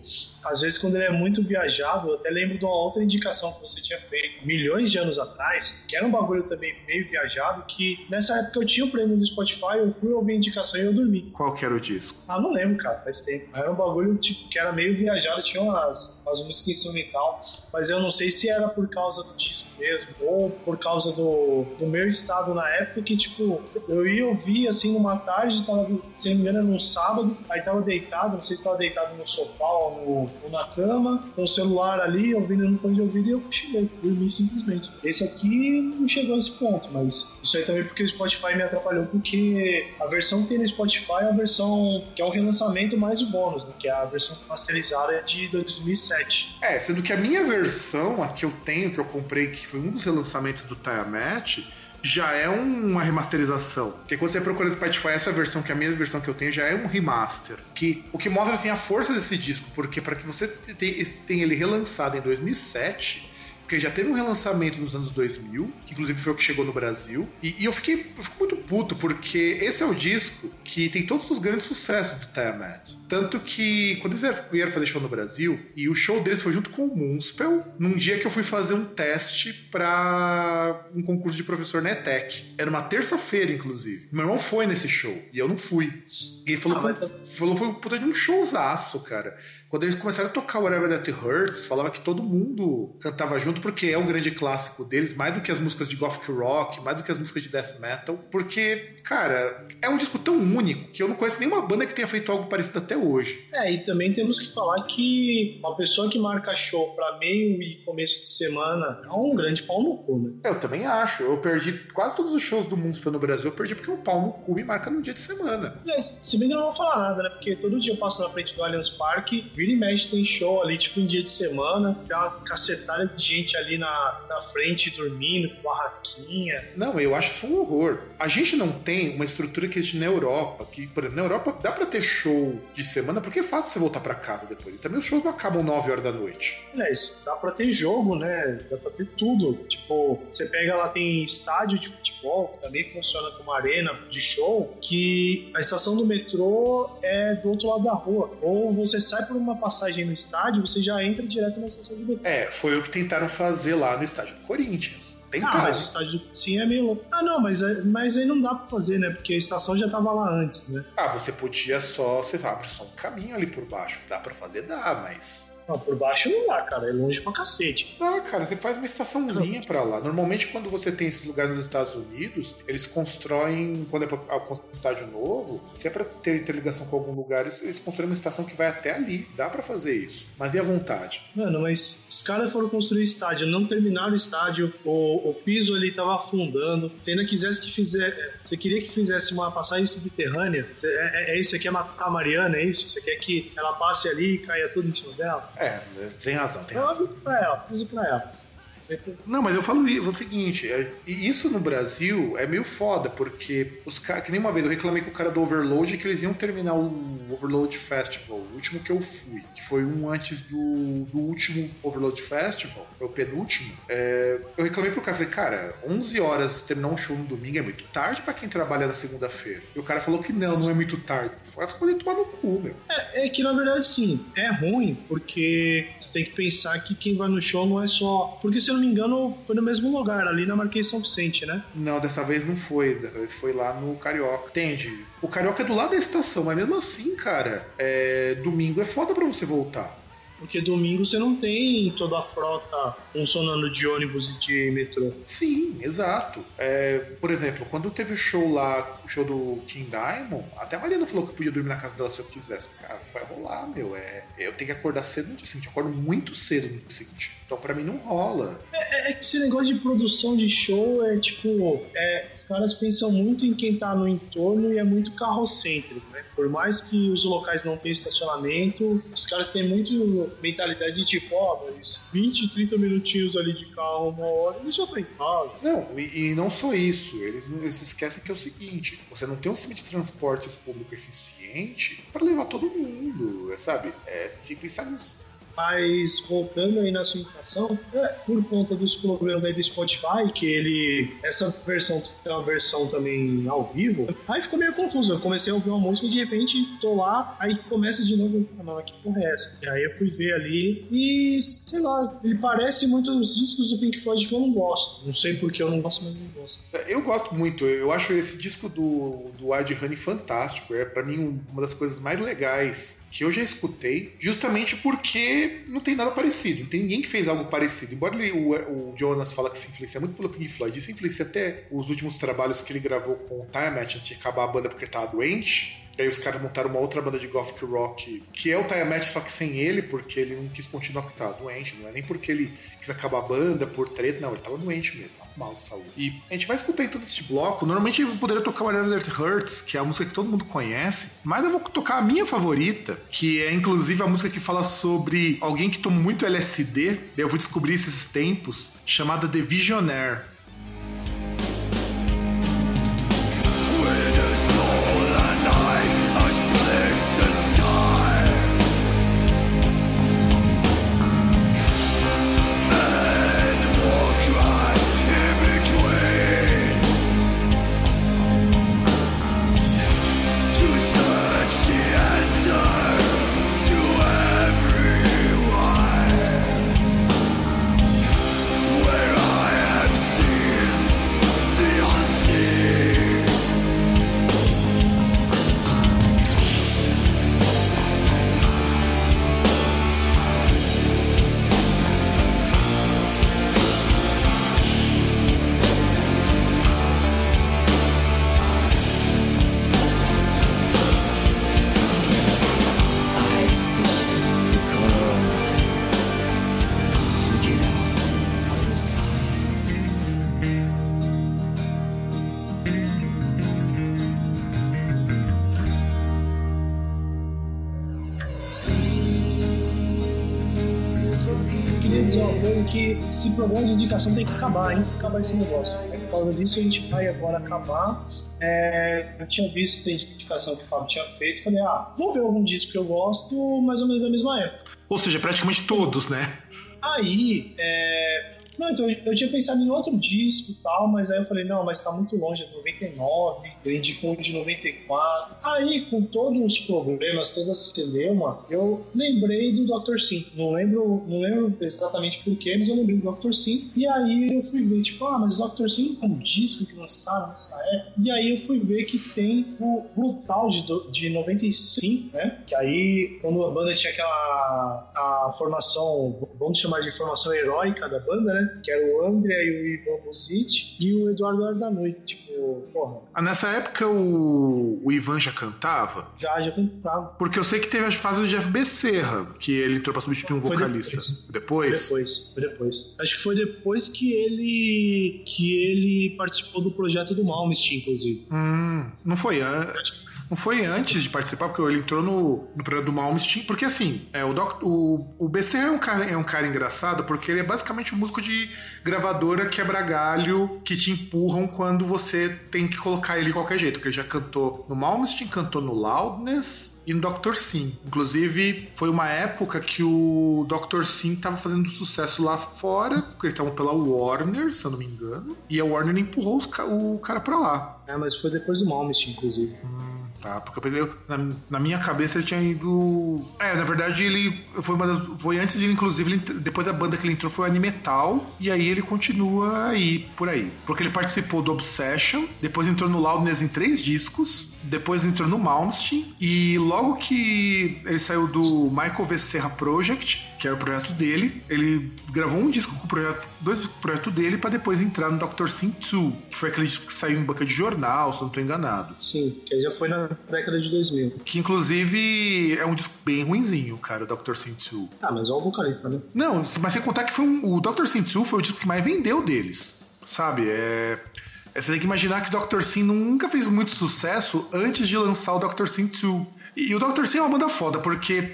às vezes quando ele é muito viajado, eu até lembro de uma outra indicação que você tinha feito milhões de anos atrás, que era um bagulho também meio viajado, que nessa época eu tinha o prêmio do Spotify, eu fui ouvir a indicação e eu dormi. Qual que era o disco? Ah, não lembro, cara, faz tempo. Era um bagulho tipo, que era meio viajado, tinha umas, umas músicas instrumental, mas eu não sei se era por causa do disco mesmo, ou por causa do, do meu estado na época, que tipo, eu ia ouvir assim numa tarde, tava, se não me engano, num sábado, aí tava deitado, não sei se tava deitado no sofá ou, no, ou na cama, com o celular ali, ouvindo no fone de ouvido, e eu cochilei, dormi simplesmente. Esse aqui não chegou a esse ponto, mas isso aí também porque o Spotify me atrapalhou, porque a versão que tem no Spotify é a versão que é o relançamento mais o bônus, né? que é a versão masterizada de 2007. É, sendo que a minha versão, a que eu tenho, que eu comprei, que foi um dos relançamentos do Tiamat, já é uma remasterização. Porque quando você procura no Spotify, essa versão, que é a mesma versão que eu tenho, já é um remaster. Que, o que mostra assim, a força desse disco, porque para que você tenha ele relançado em 2007, porque já teve um relançamento nos anos 2000, que inclusive foi o que chegou no Brasil, e, e eu, fiquei, eu fico muito puto, porque esse é o disco que tem todos os grandes sucessos do Tiamat. Tanto que quando eles vieram fazer show no Brasil, e o show deles foi junto com o Moonspell, num dia que eu fui fazer um teste para um concurso de professor na ETEC. Era uma terça-feira, inclusive. Meu irmão foi nesse show, e eu não fui. E ele falou, Ah, mas foi, falou foi um puta de um showzaço, cara. Quando eles começaram a tocar Whatever That Hurts, falava que todo mundo cantava junto, porque é um grande clássico deles, mais do que as músicas de Gothic Rock, mais do que as músicas de Death Metal. Porque, cara, é um disco tão único que eu não conheço nenhuma banda que tenha feito algo parecido até hoje. É, e também temos que falar que uma pessoa que marca show pra meio e começo de semana é um grande pau no cu, né? Eu também acho. Eu perdi quase todos os shows do Moonspell no Brasil, eu perdi porque o pau no cu me marca num dia de semana. Aliás, se bem que eu não vou falar nada, né? Porque todo dia eu passo na frente do Allianz Parque, vira e mexe tem show ali, tipo, em dia de semana, tem uma cacetada de gente ali na, na frente dormindo, com barraquinha. Não, eu acho isso um horror. A gente não tem uma estrutura que existe na Europa, que, por exemplo, na Europa dá pra ter show de semana, porque é fácil você voltar pra casa depois. E também os shows não acabam 9 horas da noite. Aliás, dá pra ter jogo, né? Dá pra ter tudo. Tipo, você pega lá, tem estádio de futebol, que também funciona como arena de show, que a estação do metrô é do outro lado da rua. Ou você sai por uma passagem no estádio, você já entra direto na estação do metrô. É, foi o que tentaram fazer lá no estádio do Corinthians. Ah, Tentaram. mas o estádio sim é meio louco. Ah, não, mas, é- mas aí não dá pra fazer, né? Porque a estação já tava lá antes, né? Ah, você podia só. Você abre só um caminho ali por baixo. Dá pra fazer? Dá, mas. Não, por baixo não dá, cara. É longe pra cacete. Dá, cara, você faz uma estaçãozinha pra lá. Normalmente, quando você tem esses lugares nos Estados Unidos, eles constroem. Quando é pra ah, um estádio novo, se é pra ter interligação com algum lugar, eles, eles constroem uma estação que vai até ali. Dá pra fazer isso. Mas e à vontade? Mano, mas os caras foram construir estádio, não terminaram o estádio, o, o piso ali tava afundando. Se ainda quisesse que fizer. Você queria que fizesse uma passagem subterrânea? Você- É, é, é isso? Você quer matar a Mariana? É isso? Você quer que ela passe ali e caia tudo em cima dela? É, tem razão, tem Eu razão. aviso pra ela, aviso pra ela. Não, mas eu falo o seguinte, é, isso no Brasil é meio foda, porque os caras, que nem uma vez eu reclamei com o cara do Overload que eles iam terminar o Overload Festival, o último que eu fui, que foi um antes do, do último Overload Festival, é o penúltimo. É, eu reclamei pro cara, falei, cara, 11 horas terminar um show no domingo é muito tarde pra quem trabalha na segunda-feira. E o cara falou que não, não é muito tarde. Foi poder tomar no cu, meu. É, é que na verdade sim, é ruim, porque você tem que pensar que quem vai no show não é só. Porque eu não me engano, foi no mesmo lugar, ali na Marquês São Vicente, né? Não, dessa vez não foi. Dessa vez foi lá no Carioca. Entende? O Carioca é do lado da estação, mas mesmo assim, cara, é, domingo é foda pra você voltar. Porque domingo você não tem toda a frota funcionando de ônibus e de metrô. Sim, exato. É, por exemplo, quando teve o show lá, o show do King Diamond, até a Mariana falou que eu podia dormir na casa dela se eu quisesse. Cara, vai rolar, meu. É, eu tenho que acordar cedo no dia seguinte. Eu acordo muito cedo no dia seguinte. Então pra mim não rola. É, é que esse negócio de produção de show é tipo. é, os caras pensam muito em quem tá no entorno e é muito carrocêntrico, né? Por mais que os locais não tenham estacionamento, os caras têm muito mentalidade de tipo, ó, mas 20, 30 minutinhos ali de carro, uma hora, eles já estão em casa. Não, e, e não só isso, eles, eles esquecem que é o seguinte: você não tem um sistema de transportes público eficiente para levar todo mundo, é, sabe? É, pensar nisso. Mas voltando aí na sua indicação, é, por conta dos problemas aí do Spotify, que ele. Essa versão tem uma versão também ao vivo, aí ficou meio confuso. Eu comecei a ouvir uma música e de repente tô lá, aí começa de novo, ah, não, que porra é essa? E aí eu fui ver ali e, sei lá, ele parece muito os discos do Pink Floyd que eu não gosto. Não sei porque eu não gosto, mas eu gosto. Eu gosto muito, eu acho esse disco do, do Ed Honey fantástico. É para mim uma das coisas mais legais que eu já escutei, justamente porque não tem nada parecido, não tem ninguém que fez algo parecido. Embora ele, o, o Jonas fala que se influencia muito pelo Pink Floyd, isso influencia até os últimos trabalhos que ele gravou com o Time Match antes de acabar a banda porque ele tava doente. E aí os caras montaram uma outra banda de gothic rock, que é o Tiamat, só que sem ele, porque ele não quis continuar porque tava doente. Não é nem porque ele quis acabar a banda por treta, não, ele tava doente mesmo, tava mal de saúde. E a gente vai escutar em todo esse bloco. Normalmente eu poderia tocar Whatever That Hurts, que é a música que todo mundo conhece, mas eu vou tocar a minha favorita, que é inclusive a música que fala sobre alguém que toma muito LSD, eu vou descobrir esses tempos, chamada The Visionaire. Indicação tem que acabar, hein? Tem que acabar esse negócio. É, Por causa disso a gente vai agora acabar. É, eu tinha visto a indicação que o Fábio tinha feito, falei, ah, vou ver algum disco que eu gosto, mais ou menos da mesma época. Ou seja, praticamente todos, né? Aí, é... Não, então eu tinha pensado em outro disco e tal, mas aí eu falei, não, mas tá muito longe, é de 99, ele indicou um de 94. Aí, com todos os problemas, toda a celeuma, eu lembrei do Dr. Sim. Não lembro, não lembro exatamente porquê, mas eu lembrei do Dr. Sim. E aí eu fui ver, tipo, ah, mas Dr. Sim é um disco que lançaram nessa época. E aí eu fui ver que tem o Brutal de, de 95, né? Que aí, quando a banda tinha aquela a formação, vamos chamar de formação heróica da banda, né? Que era o André e o Ivan Buzic e o Eduardo Ardanui. Tipo, porra, Ah, Nessa época o, o Ivan já cantava, já, já cantava. porque eu sei que teve a fase do Jeff Becerra, que ele entrou pra substituir um Foi vocalista. Foi Depois? depois, foi depois. Acho que foi depois que ele que ele participou do projeto do Malmsteen, inclusive. Hum, não foi antes. Não foi antes de participar, porque ele entrou no, no programa do Malmsteen, porque assim, é, o, doc, o, o BC é um, cara, é um cara engraçado, porque ele é basicamente um músico de gravadora quebra galho que te empurram quando você tem que colocar ele de qualquer jeito, porque ele já cantou no Malmsteen, cantou no Loudness e no Dr. Sim. Inclusive, foi uma época que o Dr. Sim tava fazendo sucesso lá fora, porque eles estavam pela Warner, se eu não me engano, e a Warner empurrou ca- o cara pra lá. É, mas foi depois do Malmsteen, inclusive. Tá, porque eu na, na minha cabeça ele tinha ido. É, na verdade ele foi uma das. Foi antes de ele, inclusive, ele, depois da banda que ele entrou foi o Animetal, e aí ele continua aí, por aí. Porque ele participou do Obsession, depois entrou no Loudness em três discos, depois entrou no Malmsteen, e logo que ele saiu do Michael V. Project, que era o projeto dele, ele gravou um disco com o projeto, dois discos com o projeto dele, pra depois entrar no Dr. Sim 2, que foi aquele disco que saiu em banca de jornal, se não tô enganado. Sim, que já foi na década de 2000. Que inclusive é um disco bem ruinzinho, cara, o Dr. Sin 2. Ah, mas olha o vocalista, né? Não, mas sem contar que foi um- o Dr. Sin 2 foi o disco que mais vendeu deles. Sabe? É. é, Você tem que imaginar que o Dr. Sin nunca fez muito sucesso antes de lançar o Dr. Sin 2. E o Dr. Sin é uma banda foda, porque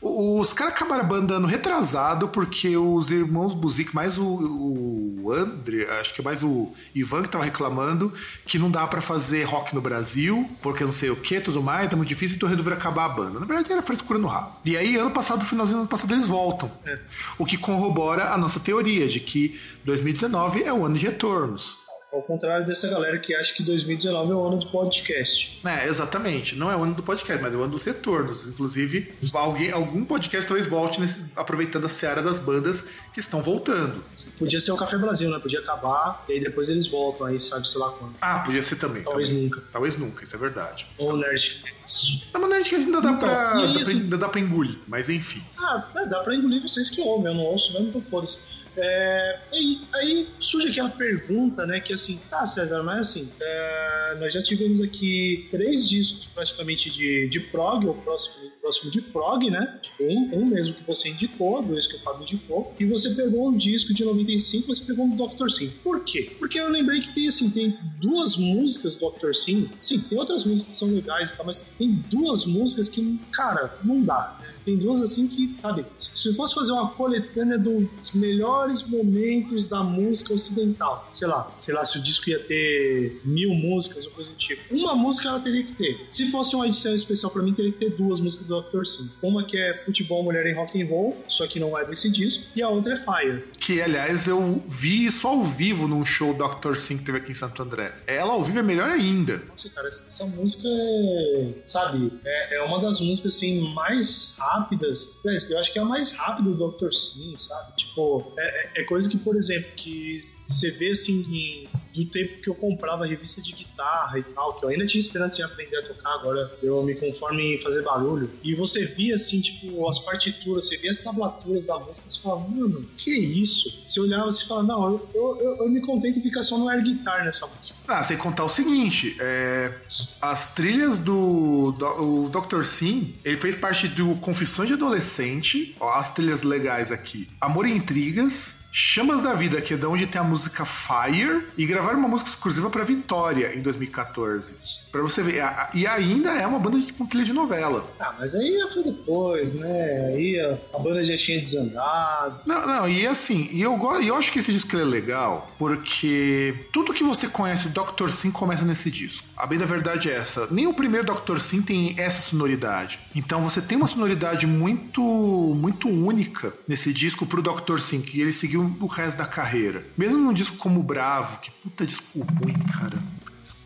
os caras acabaram a banda ano retrasado, porque os irmãos Buzik, mais o, o André, acho que mais o Ivan que tava reclamando, que não dá pra fazer rock no Brasil, porque não sei o que, tudo mais, tá muito difícil, então resolveram acabar a banda. Na verdade era frescura no rabo. E aí, ano passado, finalzinho do ano passado, eles voltam. O que corrobora a nossa teoria de que 2019 é o ano de retornos. Ao contrário dessa galera que acha que 2019 é o ano do podcast. É, exatamente. Não é o ano do podcast, mas é o ano dos retornos. Inclusive, alguém, algum podcast talvez volte nesse- aproveitando a seara das bandas que estão voltando. Podia ser o Café Brasil, né? Podia acabar e aí depois eles voltam aí, sabe, sei lá quando. Ah, podia ser também. Talvez nunca. Talvez nunca, isso é verdade. Ou o Nerdcast. Na maneira de que ainda dá, Então, pra, dá, pra, assim- ainda dá pra engolir, mas enfim. Ah, é, dá pra engolir vocês que ouvem, eu não ouço mesmo, então foda-se. É, e aí surge aquela pergunta, né, que assim, tá, César, mas assim, é, nós já tivemos aqui três discos praticamente de, de prog, ou próximo, próximo de prog, né? Um, um mesmo que você indicou, dois que o Fábio indicou, e você pegou um disco de 95, você pegou um Dr. Sim. Por quê? Porque eu lembrei que tem, assim, tem duas músicas do Dr. Sim, sim, tem outras músicas que são legais e tal, mas tem duas músicas que, cara, não dá, né? Tem duas assim que, sabe, se fosse fazer uma coletânea dos melhores momentos da música ocidental, sei lá, sei lá, se o disco ia ter mil músicas ou coisa do tipo, uma música ela teria que ter. Se fosse uma edição especial pra mim, teria que ter duas músicas do Dr. Sim. Uma que é Futebol, Mulher em Rock and Roll, só que não é desse disco, e a outra é Fire. Que, aliás, eu vi só ao vivo num show Dr. Sim que teve aqui em Santo André. Ela ao vivo é melhor ainda. Nossa, cara, essa, música é, sabe, é, é uma das músicas assim mais rápidas. Aliás, Eu acho que é a mais rápida do Dr. Sim, sabe? Tipo, é, é- é coisa que, por exemplo, que você vê assim em- do tempo que eu comprava revista de guitarra e tal, que eu ainda tinha esperança em aprender a tocar, agora eu me conformo em fazer barulho. E você via assim, tipo, as partituras, você via as tablaturas da música, você fala, mano, que isso? Você olhava e fala, não, eu, eu, eu, eu me contento em ficar só no air guitar nessa música. Ah, sem contar o seguinte, é, as trilhas do, do Dr. Sim, ele fez parte do Confissões de Adolescente, ó, as trilhas legais aqui. Amor e Intrigas, Chamas da Vida, que é da onde tem a música Fire, e gravaram uma música exclusiva pra Vitória em 2014. Pra você ver, a- a- e ainda é uma banda de, com trilha de novela. Ah, mas aí foi depois, né? Aí a, a banda já tinha desandado. Não, não, e assim, e eu, eu acho que esse disco é legal porque tudo que você conhece do Dr. Sim começa nesse disco. A bem da verdade é essa. Nem o primeiro Dr. Sim tem essa sonoridade. Então você tem uma sonoridade muito muito única nesse disco pro Dr. Sim, que ele seguiu o resto da carreira. Mesmo num disco como Bravo, que puta disco ruim, cara.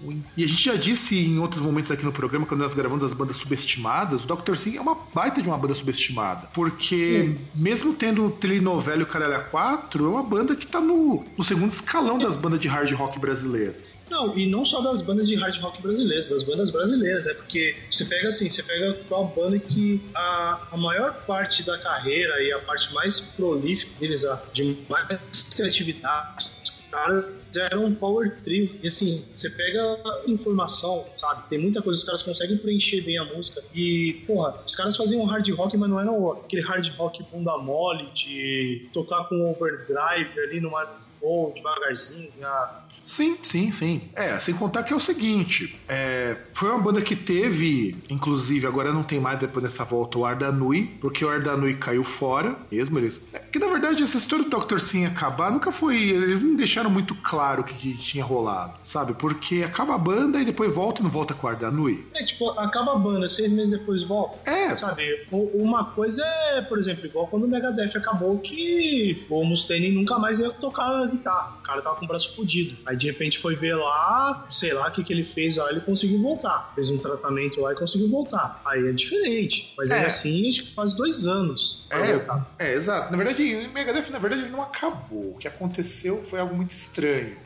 Ruim. E a gente já disse em outros momentos aqui no programa, quando nós gravamos as bandas subestimadas, o Dr. Sim é uma baita de uma banda subestimada. Porque, mesmo tendo telenovela e o Caralho 4, é uma banda que tá no, no segundo escalão das bandas de hard rock brasileiras. Não, e não só das bandas de hard rock brasileiras, das bandas brasileiras, é porque você pega assim, você pega uma banda que a, a maior parte da carreira e a parte mais prolífica deles, a de mais criatividade, caras eram um power trio. E assim, você pega informação, sabe? Tem muita coisa, os caras conseguem preencher bem a música. E, porra, os caras faziam hard rock, mas não era aquele hard rock bunda mole de tocar com overdrive ali no ou devagarzinho, já Sim, sim, sim. É, sem contar que é o seguinte: é, foi uma banda que teve, inclusive, agora não tem mais depois dessa volta, o Ardanui, porque o Ardanui caiu fora mesmo. Eles. É, que na verdade essa história do Dr. Sim acabar nunca foi. Eles não deixaram muito claro o que, que tinha rolado, sabe? Porque acaba a banda e depois volta e não volta com o Ardanui. É, tipo, acaba a banda, seis meses depois volta. É. Sabe, uma coisa é, por exemplo, igual quando o Megadeth acabou que o Mustaine nunca mais ia tocar guitarra. O cara tava com o braço fudido. Aí de repente foi ver lá, sei lá o que, que ele fez lá, ele conseguiu voltar. Fez um tratamento lá e conseguiu voltar. Aí é diferente. Mas É. ainda assim, acho que faz dois anos voltar. É, é, exato. Na verdade, o Megadeth, na verdade, ele não acabou. O que aconteceu foi algo muito estranho.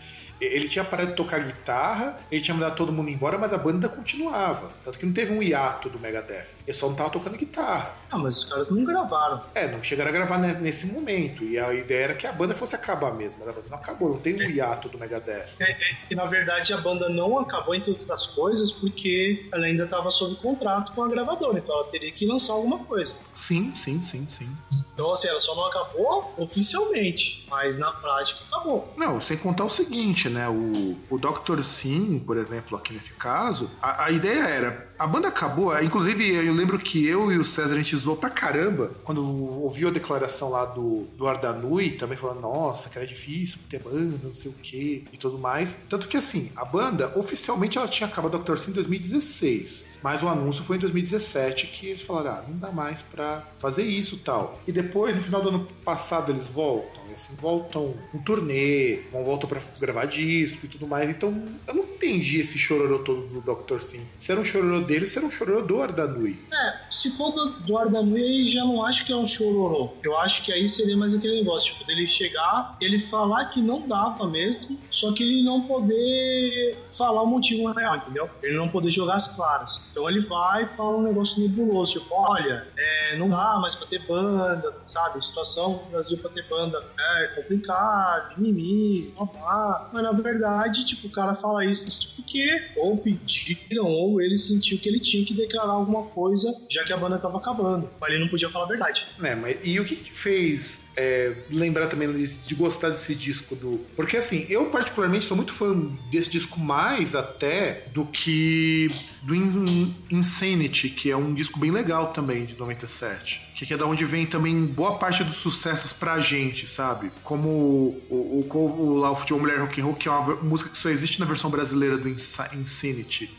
Ele tinha parado de tocar guitarra, ele tinha mandado todo mundo embora, mas a banda continuava. Tanto que não teve um hiato do Megadeth. Ele só não tava tocando guitarra. Ah, mas os caras não gravaram. É, não chegaram a gravar ne- nesse momento. E a ideia era que a banda fosse acabar mesmo, mas a banda não acabou, não tem um hiato do Megadeth. É, é que na verdade a banda não acabou, entre outras coisas, porque ela ainda estava sob contrato com a gravadora, então ela teria que lançar alguma coisa. Sim, sim, sim, sim. Então, assim, ela só não acabou oficialmente, mas na prática acabou. Não, sem contar o seguinte, né? O, o Dr. Sim, por exemplo, aqui nesse caso, a, a ideia era. A banda acabou, inclusive eu lembro que eu e o César a gente zoou pra caramba quando ouviu a declaração lá do, do Ardanui, também falando, nossa, que era difícil ter banda, não sei o que e tudo mais. Tanto que assim, a banda oficialmente ela tinha acabado Dr. Sim em 2016, mas o anúncio foi em 2017 que eles falaram, ah, não dá mais pra fazer isso tal. E depois, no final do ano passado, eles voltam. E assim, voltam com turnê, vão voltam pra gravar disco e tudo mais. Então, eu não entendi esse chororô todo do Dr. Sim. Se era um chororô dele, se era um chororô do Ardanui. É, se for do, do Ardanui, aí já não acho que é um chororô. Eu acho que aí seria mais aquele negócio, tipo, dele chegar, ele falar que não dava mesmo, só que ele não poder falar o motivo real, entendeu? Ele não poder jogar as claras. Então ele vai e fala um negócio nebuloso, tipo, olha, é, não dá mais pra ter banda, sabe? Situação no Brasil pra ter banda é complicado, mimimi, blá. Mas na verdade, tipo, o cara fala isso porque ou pediram ou ele sentiu que ele tinha que declarar alguma coisa, já que a banda tava acabando. Mas ele não podia falar a verdade. É, mas e o que, que fez é, lembrar também de, de gostar desse disco do. Porque assim, eu particularmente sou muito fã desse disco mais até do que do In- Insanity, que é um disco bem legal também, de 97. Que é da onde vem também boa parte dos sucessos pra gente, sabe? Como o, o, o, o, lá, o Futebol Mulher Rock and Roll, que é uma música que só existe na versão brasileira do Insa- Insanity.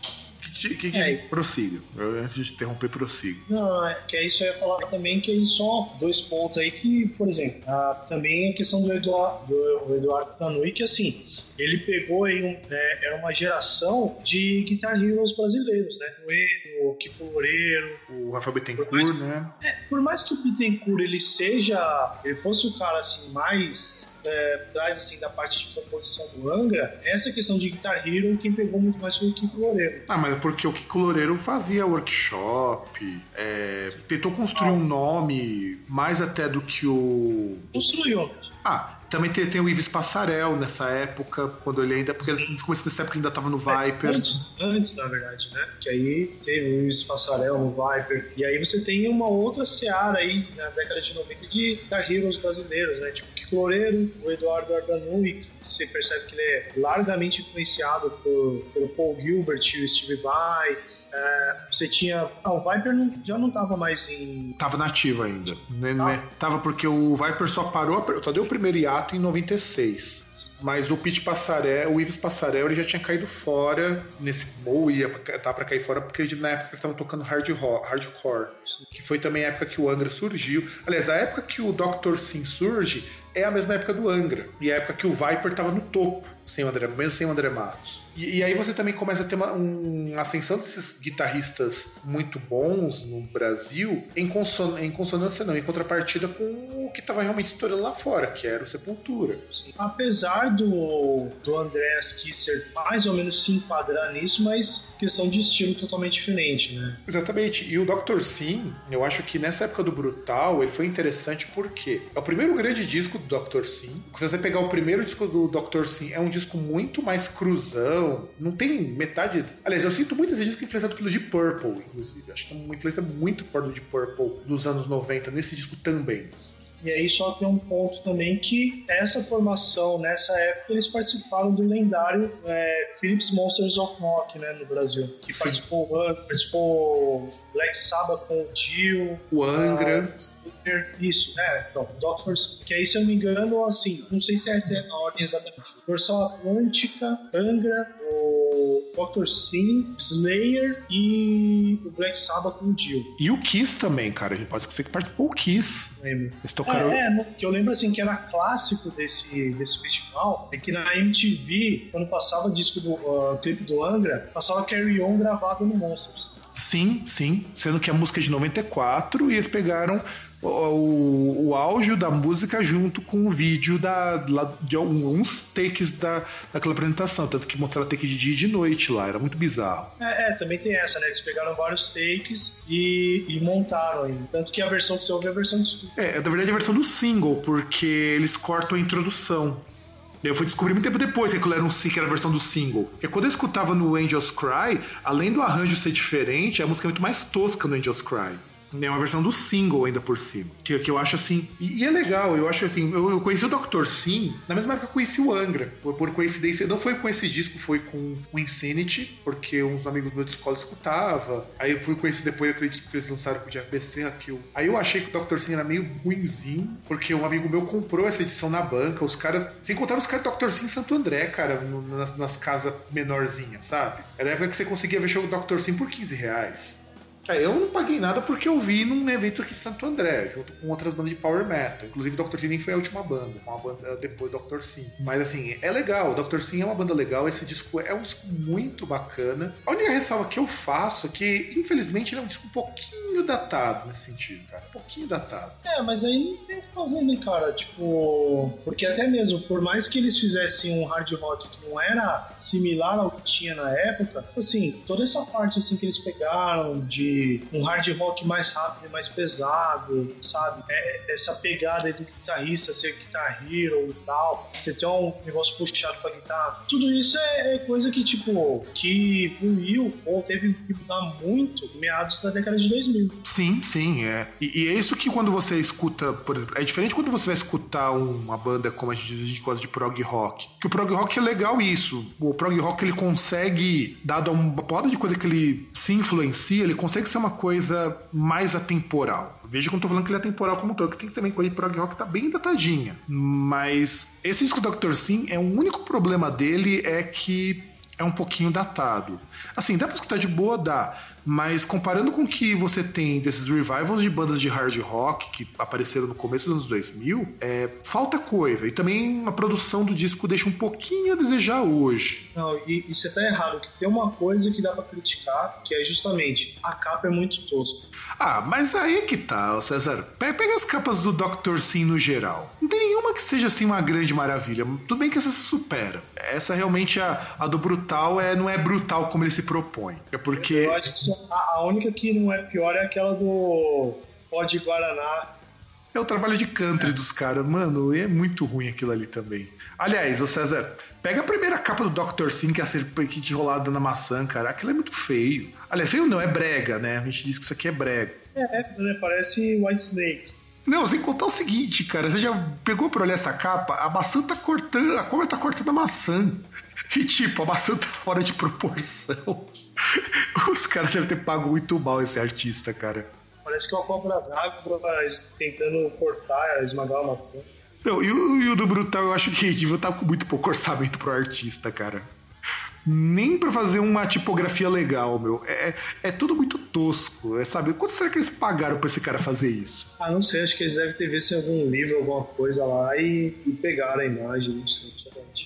Que, que, que, É. Prossiga. Eu, antes de interromper, prossiga. Não, é que aí só ia falar também que aí só dois pontos aí que, por exemplo, a, também a questão do Eduardo, do Eduardo Tanui, que assim, ele pegou aí um, é, era uma geração de Guitar Heroes brasileiros, né? O Edo, o Kiko Loureiro, O Rafael Bittencourt, Mas- né? por mais que o Bittencourt ele seja, ele fosse o cara assim mais é, atrás assim da parte de composição do Angra, essa questão de Guitar Hero quem pegou muito mais foi o Kiko Loureiro. Ah, mas é porque o Kiko Loureiro fazia workshop, é, tentou construir um nome mais até do que o. Construiu. Ah, Também tem, tem o Ives Passarel nessa época, quando ele ainda. Porque no começo dessa época ele ainda tava no Viper. Antes, antes, na verdade, né? Que aí teve o Luiz Passarel no Viper. E aí você tem uma outra seara aí na década de 90 de Guitar Heroes brasileiros, né? Tipo Kiko Loureiro, o Eduardo Ardanui, que você percebe que ele é largamente influenciado por, pelo Paul Gilbert e o Steve Vai. É, você tinha. Ah, o Viper não- já não tava mais em. Tava nativo ainda. Né, né? Tava porque o Viper só parou, só deu o primeiro hiato em 96. Mas o Pete Passarel, o Ives Passarel, ele já tinha caído fora nesse. Ou ia tá pra cair fora, porque na época ele tava tocando hard rock, hardcore. Que foi também a época que o Angra surgiu. Aliás, a época que o Dr. Sim surge é a mesma época do Angra. E a época que o Viper tava no topo, sem o André, mesmo sem o André Matos. E, e aí você também começa a ter uma, um- uma ascensão desses guitarristas muito bons no Brasil, em, conson- em consonância não, em contrapartida com o que tava realmente estourando lá fora, que era o Sepultura. Apesar do, do Andreas Kisser mais ou menos se enquadrar nisso, mas questão de estilo totalmente diferente, né? Exatamente. E o Dr. Sim, eu acho que nessa época do Brutal, ele foi interessante porque é o primeiro grande disco do Dr. Sim. Se você pegar o primeiro disco do Dr. Sim, é um disco muito mais cruzão. Não tem metade. Aliás, eu sinto muito esse disco influenciado pelo Deep Purple, inclusive. Acho que tem uma influência muito forte do Deep Purple dos anos 90 nesse disco também. E aí só tem um ponto também que essa formação, nessa época, eles participaram do lendário é, Philips Monsters of Rock, né, no Brasil. Que Sim. participou, ah, participou Black Sabbath com o Dio. O Angra. Slayer, isso, é, então, Doctors, que aí, se eu não me engano, assim, não sei se essa é a ordem exatamente. Dorsal Atlântica, Angra, o Dr. Sim, Slayer e o Black Sabbath com o Dio. E o Kiss também, cara. A gente pode esquecer que participou o Kiss. Lembro. Eles tocaram. É, é, no- que eu lembro assim que era clássico desse, desse festival, é que na MTV, quando passava disco do ah, clipe do Angra, passava Carry On gravado no Monsters. Sim, sim. Sendo que a música é de 94 e eles pegaram o, o, áudio da música junto com o vídeo da, de alguns takes da, daquela apresentação. Tanto que mostraram take de dia e de noite lá. Era muito bizarro. É, é, também tem essa, né? Eles pegaram vários takes e, e montaram aí. Tanto que a versão que você ouve é a versão de estúdio. É, na verdade é a versão do single, porque eles cortam a introdução. Eu fui descobrir muito tempo depois que aquilo era um que era a versão do single. Porque quando eu escutava no Angels Cry, além do arranjo ser diferente, a música é muito mais tosca no Angels Cry. É uma versão do single ainda por cima. Que, que eu acho assim. E, e é legal, eu acho assim. Eu, eu conheci o Dr. Sim na mesma época que eu conheci o Angra. Por, por coincidência. Não foi com esse disco, foi com o Insanity, porque uns amigos meus de escola escutava. Aí eu fui conhecer depois aquele disco que eles lançaram com o Jeff. Que eu, aí eu achei que o Dr. Sim era meio ruinzinho, porque um amigo meu comprou essa edição na banca. Os caras. Sem contar os caras do Dr. Sim em Santo André, cara, nas, nas casas menorzinhas, sabe? Era a época que você conseguia ver do Dr. Sim por 15 reais. É, eu não paguei nada porque eu vi num evento aqui de Santo André, junto com outras bandas de power metal. Inclusive, Dr. Sim foi a última banda, uma banda depois do Dr. Sim. Mas assim, é legal. Dr. Sim é uma banda legal. Esse disco é um disco muito bacana. A única ressalva que eu faço é que, infelizmente, ele é um disco um pouquinho datado nesse sentido, cara. Um pouquinho datado. É, mas aí não tem o que fazer, né, cara? Tipo. Porque até mesmo, por mais que eles fizessem um hard rock que não era similar ao que tinha na época, assim, toda essa parte assim que eles pegaram de um hard rock mais rápido e mais pesado, sabe? É, essa pegada aí do guitarrista ser guitar hero e tal, você ter um negócio puxado pra guitarra, tudo isso é, é coisa que, tipo, que ruiu ou teve que mudar muito meados da década de 2000. Sim, sim, é. E, e é isso que quando você escuta, por exemplo, é diferente quando você vai escutar uma banda como a gente diz, a gente gosta de prog rock. Que o prog rock é legal isso. O prog rock ele consegue, dado uma porrada de coisa que ele se influencia, ele consegue ser uma coisa mais atemporal. Veja que eu não tô falando que ele é atemporal como todo, que tem também coisa de prog rock que tá bem datadinha. Mas esse disco do Dr. Sim, é o único problema dele é que é um pouquinho datado. Assim, dá pra escutar de boa, dá. Mas comparando com o que você tem desses revivals de bandas de hard rock que apareceram no começo dos anos 2000, é, falta coisa. E também a produção do disco deixa um pouquinho a desejar hoje. Não, e, e você tá errado, que tem uma coisa que dá pra criticar, que é justamente a capa é muito tosca. Ah, mas aí que tá, César. Pe- Pega as capas do Dr. Sim no geral. Não tem nenhuma que seja assim uma grande maravilha. Tudo bem que essa se supera. Essa realmente, a, a do Brutal, é, não é brutal como ele se propõe. É porque. Eu acho que só- a, a única que não é pior é aquela do Pó de Guaraná. É o trabalho de country dos caras. Mano, é muito ruim aquilo ali também. Aliás, ô César, pega a primeira capa do Dr. Sim, que é a serpente enrolada na maçã, cara. Aquilo é muito feio. Aliás, feio não, é brega, né? A gente diz que isso aqui é brega. É, né? Parece White Snake. Não, sem contar o seguinte, cara, você já pegou pra olhar essa capa? A maçã tá cortando, a cobra tá cortando a maçã. E tipo, a maçã tá fora de proporção. Os caras devem ter pago muito mal esse artista, cara. Parece que é uma cobra d'água tentando cortar, esmagar uma maçã. Não, e o, e o do Brutal eu acho que devia estar com muito pouco orçamento pro artista, cara. Nem pra fazer uma tipografia legal, meu. É, é tudo muito tosco, é, sabe? Quanto será que eles pagaram pra esse cara fazer isso? Ah, não sei, acho que eles devem ter visto em algum livro, alguma coisa lá e, e pegaram a imagem, não sei.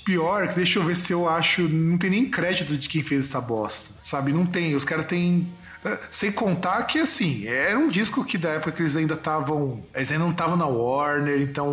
Pior, que deixa eu ver se eu acho. Não tem nem crédito de quem fez essa bosta. Sabe? Não tem. Os caras têm. Sem contar que, assim, era um disco que da época que eles ainda estavam. Eles ainda não estavam na Warner, então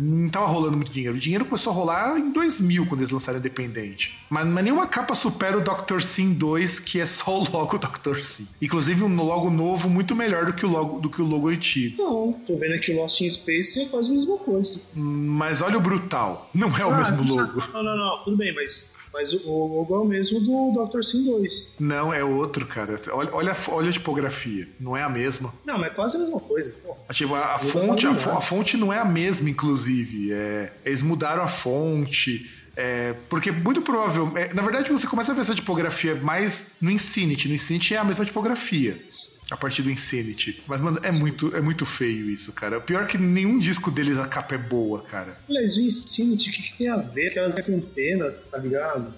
não tava rolando muito dinheiro. O dinheiro começou a rolar em 2000, quando eles lançaram Independente. Mas, mas nenhuma capa supera o Dr. Sim 2, que é só o logo Dr. Sim. Inclusive, um logo novo muito melhor do que o logo, do que o logo antigo. Não, tô vendo aqui o Lost in Space é quase a mesma coisa. Mas olha o Brutal. Não é o Ah, mesmo logo. Não, não, não, tudo bem, mas, mas o, logo é o mesmo do Dr. Sim 2. Não, é outro, cara. Olha, olha, a- olha a tipografia. Não é a mesma. Não, mas é quase a mesma coisa. Pô. Tipo, a, a Eu fonte, a, lembro. a fonte não é a mesma, inclusive. É, eles mudaram a fonte. é, porque muito provável. é, na verdade, você começa a ver essa tipografia mais no Infinity. No Infinity é a mesma tipografia. A partir do Infinity. Mas, mano, é muito, é muito feio isso, cara. Pior que nenhum disco deles a capa é boa, cara. Aliás, o Infinity, o que, que tem a ver? Aquelas antenas, tá ligado?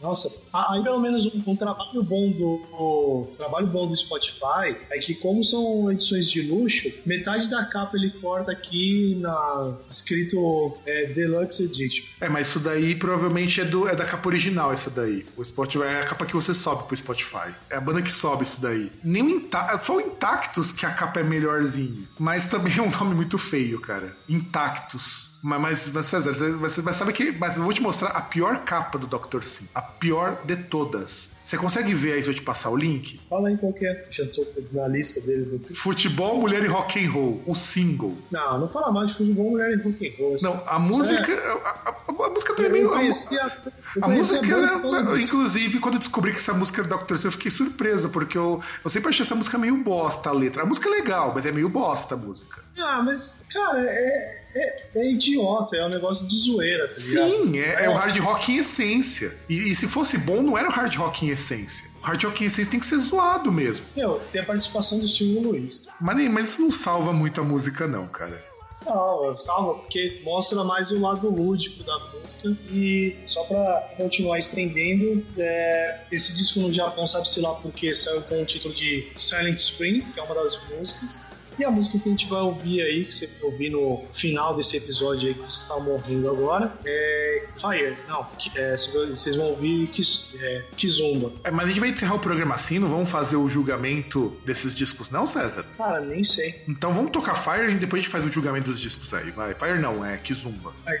Nossa, aí pelo menos um, um trabalho bom do trabalho bom do Spotify é que como são edições de luxo, metade da capa ele corta aqui na escrito é, Deluxe Edition. É, mas isso daí provavelmente é, do, é da capa original, essa daí. O Spotify é a capa que você sobe pro Spotify. É a banda que sobe isso daí. Nem o Inta só o Intactus que a capa é melhorzinha. Mas também é um nome muito feio, cara. Intactus. Mas, mas, César, você, mas sabe que. Mas eu vou te mostrar a pior capa do Dr. Sim. A pior de todas. Você consegue ver aí se eu te passar o link? Fala aí qual que é. Já tô na lista deles aqui. Futebol, mulher e rock and roll. O single. Não, não fala mais de futebol, mulher e rock and roll. Não, a música. A, a- a música também é Eu meio. conhecia, eu A música, causa disso. inclusive, quando eu descobri que essa música era Dr. Sim, eu fiquei surpresa, porque eu, eu sempre achei essa música meio bosta, a letra. A música é legal, mas é meio bosta a música. Ah, mas, cara, é, é, é idiota, é um negócio de zoeira, tá? Sim, é, é o hard rock em essência. E, e se fosse bom, não era o hard rock em essência. O hard rock em essência tem que ser zoado mesmo. Meu, tem a participação do Silvio Luiz. Mas, nem, mas isso não salva muito a música, não, cara. Salva, salva, porque mostra mais o lado lúdico da música. E só pra continuar estendendo, é, esse disco no Japão, sabe-se lá porque saiu com o título de Silent Spring, que é uma das músicas. E a música que a gente vai ouvir aí, que você vai ouvir no final desse episódio aí que está morrendo agora, é Fire. Não, que- é, vocês vão ouvir Kiz- é. É, mas a gente vai encerrar o programa assim, não vamos fazer o julgamento desses discos, não, César? Cara, nem sei. Então vamos tocar Fire e depois a gente faz o julgamento dos discos aí, vai. Fire não, é Kizumba. Aí.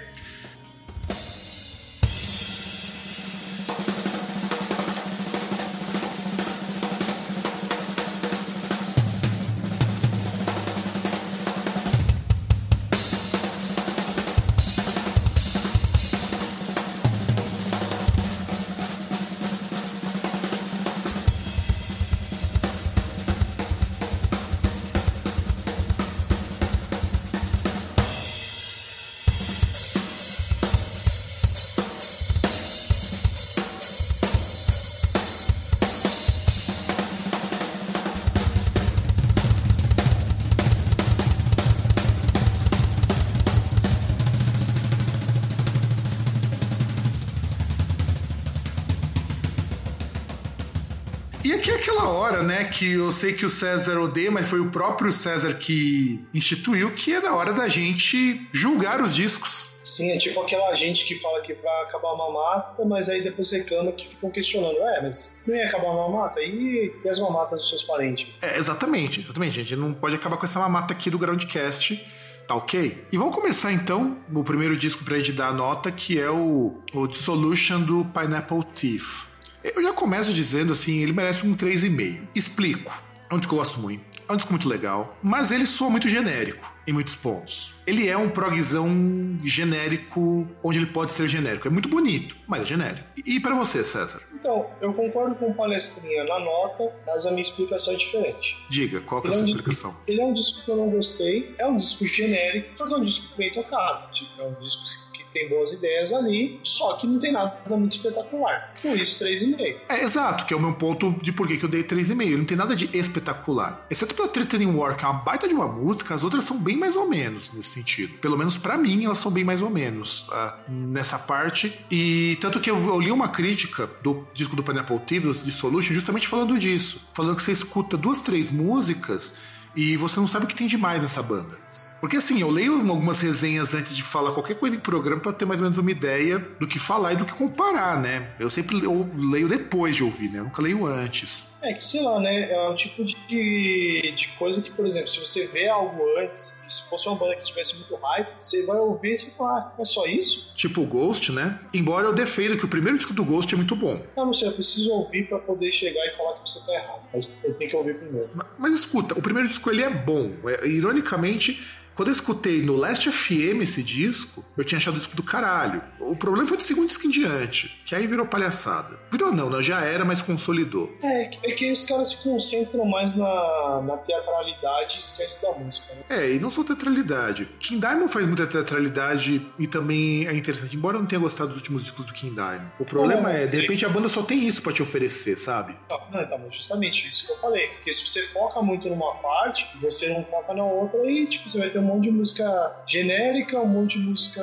E aqui é aquela hora, né, que eu sei que o César odeia, mas foi o próprio César que instituiu, que é na hora da gente julgar os discos. Sim, é tipo aquela gente que fala que vai acabar uma mata, mas aí depois reclama que ficam questionando. É, mas não ia acabar uma mata? E, e as mamatas dos seus parentes? É, exatamente, exatamente. A gente não pode acabar com essa mamata aqui do Groundcast. Tá ok? E vamos começar então o primeiro disco pra gente dar a nota, que é o, o Dissolution do Pineapple Thief. Eu já começo dizendo assim, ele merece um 3,5. Explico. É um disco que eu gosto muito. É um disco muito legal, mas ele soa muito genérico. em muitos pontos. Ele é um progzão genérico, onde ele pode ser genérico. É muito bonito, mas é genérico. E, e para você, César? Então, eu concordo com o palestrinha na nota, mas a minha explicação é diferente. Diga, qual que é a é, sua explicação? disco, ele é um disco que eu não gostei, é um disco genérico, só que é um disco bem tocado. Tipo, é um disco tem boas ideias ali, só que não tem nada muito espetacular. Por isso, 3,5. É, exato, que é o meu ponto de por que eu dei 3,5. Ele não tem nada de espetacular. Exceto pela Threatening War, que é uma baita de uma música, as outras são bem mais ou menos nesse sentido. Pelo menos pra mim, elas são bem mais ou menos ah, nessa parte. E tanto que eu, eu li uma crítica do disco do Pineapple TV, de Solution, justamente falando disso. Falando que você escuta duas, três músicas e você não sabe o que tem de mais nessa banda. Porque assim, eu leio algumas resenhas antes de falar qualquer coisa em programa pra ter mais ou menos uma ideia do que falar e do que comparar, né? Eu sempre leio depois de ouvir, né? Eu nunca leio antes. É que, sei lá, né? É um tipo de, de coisa que, por exemplo, se você vê algo antes, e se fosse uma banda que tivesse muito hype, você vai ouvir e você fala, ah, é só isso? Tipo o Ghost, né? Embora eu defenda que o primeiro disco do Ghost é muito bom. Eu não sei, eu preciso ouvir pra poder chegar e falar que você tá errado. Mas eu tenho que ouvir primeiro. Ma- Mas escuta, o primeiro disco ele é bom. É, ironicamente, quando eu escutei no Last FM esse disco, eu tinha achado o disco do caralho. O problema foi do segundo disco em diante, que aí virou palhaçada. Virou não, né? já era, mas consolidou. É, é que os caras se concentram mais na, na teatralidade e esquece da música, né? É, e não só teatralidade. King Diamond faz muita teatralidade e também é interessante, embora eu não tenha gostado dos últimos discos do King Diamond. O problema Não, é, de sim. repente a banda só tem isso pra te oferecer, sabe? Não, não, então, justamente isso que eu falei. Porque se você foca muito numa parte, você não foca na outra, e tipo, você vai ter um monte de música genérica, um monte de música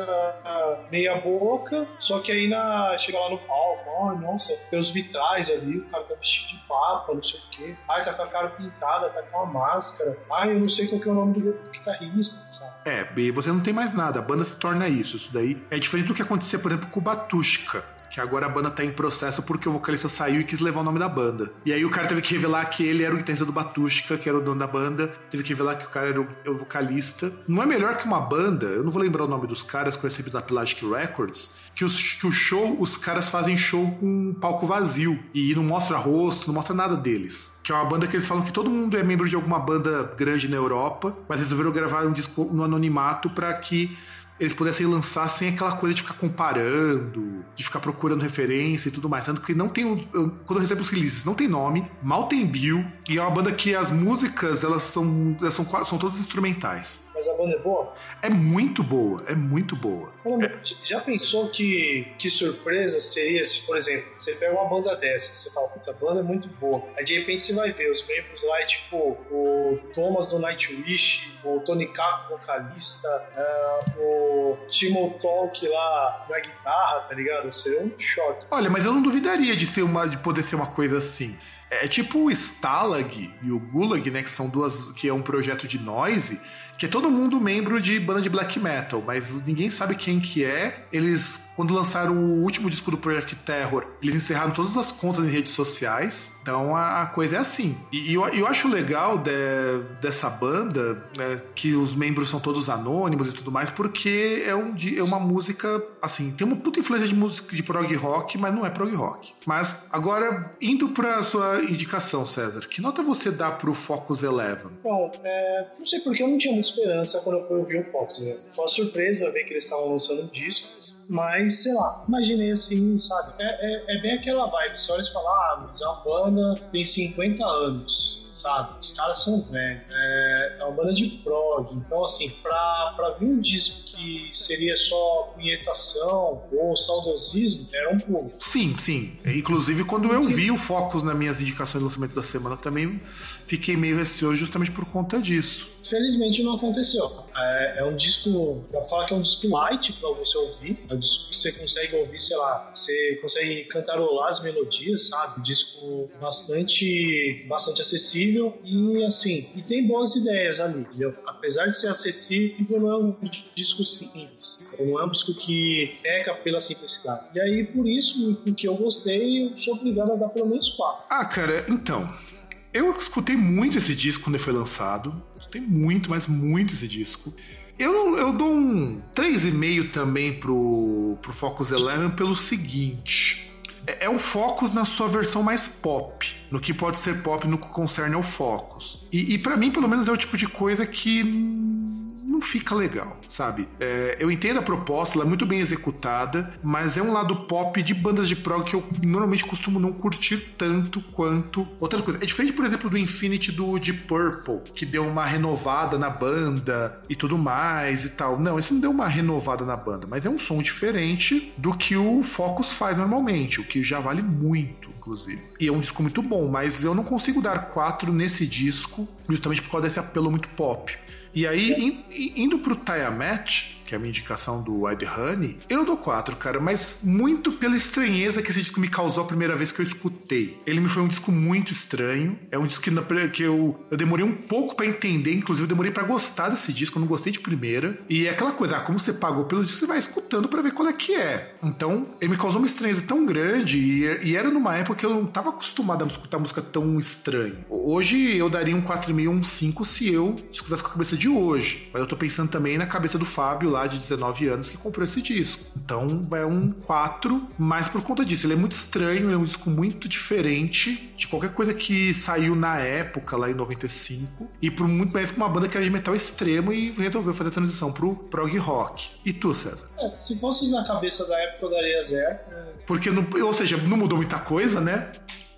meia boca, só que aí na, chega lá no palco, ai, nossa, tem os vitrais ali, o cara tá vestido de papa, não sei o quê. Ai, tá com a cara pintada, tá com a máscara. Ai, eu não sei qual que é o nome do, guitarrista, sabe? É, você não tem mais nada, a banda se torna isso. Isso daí é diferente do que acontecia, por exemplo, com o Batushka. Que agora a banda tá em processo porque o vocalista saiu e quis levar o nome da banda. E aí o cara teve que revelar que ele era o guitarrista do Batushka, que era o dono da banda. Teve que revelar que o cara era o, é vocalista. Não é melhor que uma banda, eu não vou lembrar o nome dos caras que eu recebi da Pelagic Records, que, os, que o show, os caras fazem show com um palco vazio. E não mostra rosto, não mostra nada deles. Que é uma banda que eles falam que todo mundo é membro de alguma banda grande na Europa, mas resolveram gravar um disco no anonimato pra que eles pudessem lançar sem aquela coisa de ficar comparando, de ficar procurando referência e tudo mais. Tanto que não tem. os- eu- Quando eu recebo os releases, não tem nome, mal tem bill, e é uma banda que as músicas, elas são. Elas são, são todas instrumentais. Mas a banda é boa? É muito boa, é muito boa. Caramba, Já pensou que, que surpresa seria se, por exemplo, você pega uma banda dessa, você fala, puta, a banda é muito boa. Aí de repente você vai ver os membros lá, é tipo o Thomas do Nightwish, o Tony Capo, vocalista, é, o Timo Talk lá na guitarra, tá ligado? Seria um choque. Olha, mas eu não duvidaria de ser uma de poder ser uma coisa assim. É tipo o Stalag e o Gulag, né, que são duas que é um projeto de noise, que é todo mundo membro de banda de black metal, mas ninguém sabe quem que é. Eles quando lançaram o último disco do Project Terror, eles encerraram todas as contas em redes sociais. Então a, a coisa é assim. E, e eu, eu acho legal de- dessa banda né, que os membros são todos anônimos e tudo mais, porque é, um, é uma música assim, tem uma puta influência de música de prog rock, mas não é prog rock. Mas agora indo pra sua indicação, César, que nota você dá pro Focus Eleven? Bom, é, não sei porque eu não tinha muita esperança quando eu fui ouvir o Fox. Né? Foi uma surpresa ver que eles estavam lançando discos, mas sei lá, imaginei assim, sabe? É, é, é bem aquela vibe. Você olha e fala, ah, mas a banda tem 50 anos. Sabe? Os caras são velhos. É, é uma banda de prog. Então, assim, pra, pra vir um disco que seria só punhetação ou saudosismo, era um pulo. Sim, sim. Inclusive, quando eu vi o Focus nas minhas indicações de lançamento da semana, também fiquei meio receoso justamente por conta disso. Felizmente não aconteceu. É, é um disco, dá pra falar que é um disco light pra você ouvir. É um disco que você consegue ouvir, sei lá, você consegue cantarolar as melodias, sabe? Um disco bastante, bastante acessível e assim, e tem boas ideias ali, entendeu? Apesar de ser acessível, não é um disco simples. Não é um disco que peca pela simplicidade. E aí, por isso, porque eu gostei, eu sou obrigado a dar pelo menos quatro. Ah, cara, então. Eu escutei muito esse disco quando ele foi lançado. Escutei muito, mas muito esse disco. Eu, eu dou um 3,5 também pro, pro Focus Eleven pelo seguinte. É, é um Focus na sua versão mais pop. No que pode ser pop no que concerne ao Focus. E, e para mim, pelo menos, é o tipo de coisa que não fica legal, sabe? É, eu entendo a proposta, ela é muito bem executada, mas é um lado pop de bandas de prog que eu normalmente costumo não curtir tanto quanto outra coisa. É diferente, por exemplo, do Infinity do Deep Purple, que deu uma renovada na banda e tudo mais e tal. Não, isso não deu uma renovada na banda, mas é um som diferente do que o Focus faz normalmente, o que já vale muito, inclusive. E é um disco muito bom, mas eu não consigo dar quatro nesse disco, justamente por causa desse apelo muito pop. E aí, in- in- indo pro Tiamat, que é a minha indicação do Ed Honey, eu dou quatro, cara, mas muito pela estranheza que esse disco me causou a primeira vez que eu escutei. Ele me foi um disco muito estranho. É um disco que, que eu, eu demorei um pouco pra entender, inclusive eu demorei pra gostar desse disco, eu não gostei de primeira. E é aquela coisa, ah, como você pagou pelo disco, você vai escutando pra ver qual é que é. Então, ele me causou uma estranheza tão grande e, e era numa época que eu não tava acostumado a escutar música tão estranha. Hoje eu daria um 4,5 ou um 5 se eu escutasse com a cabeça de hoje. Mas eu tô pensando também na cabeça do Fábio lá de 19 anos que comprou esse disco. Então vai um 4, mas por conta disso, ele é muito estranho, é um disco muito diferente de qualquer coisa que saiu na época, lá em 95, e por muito mais pra uma banda que era de metal extremo e resolveu fazer a transição pro prog rock. E tu, César? É, se fosse usar a cabeça da época, eu daria zero. Porque, não, ou seja, não mudou muita coisa, né?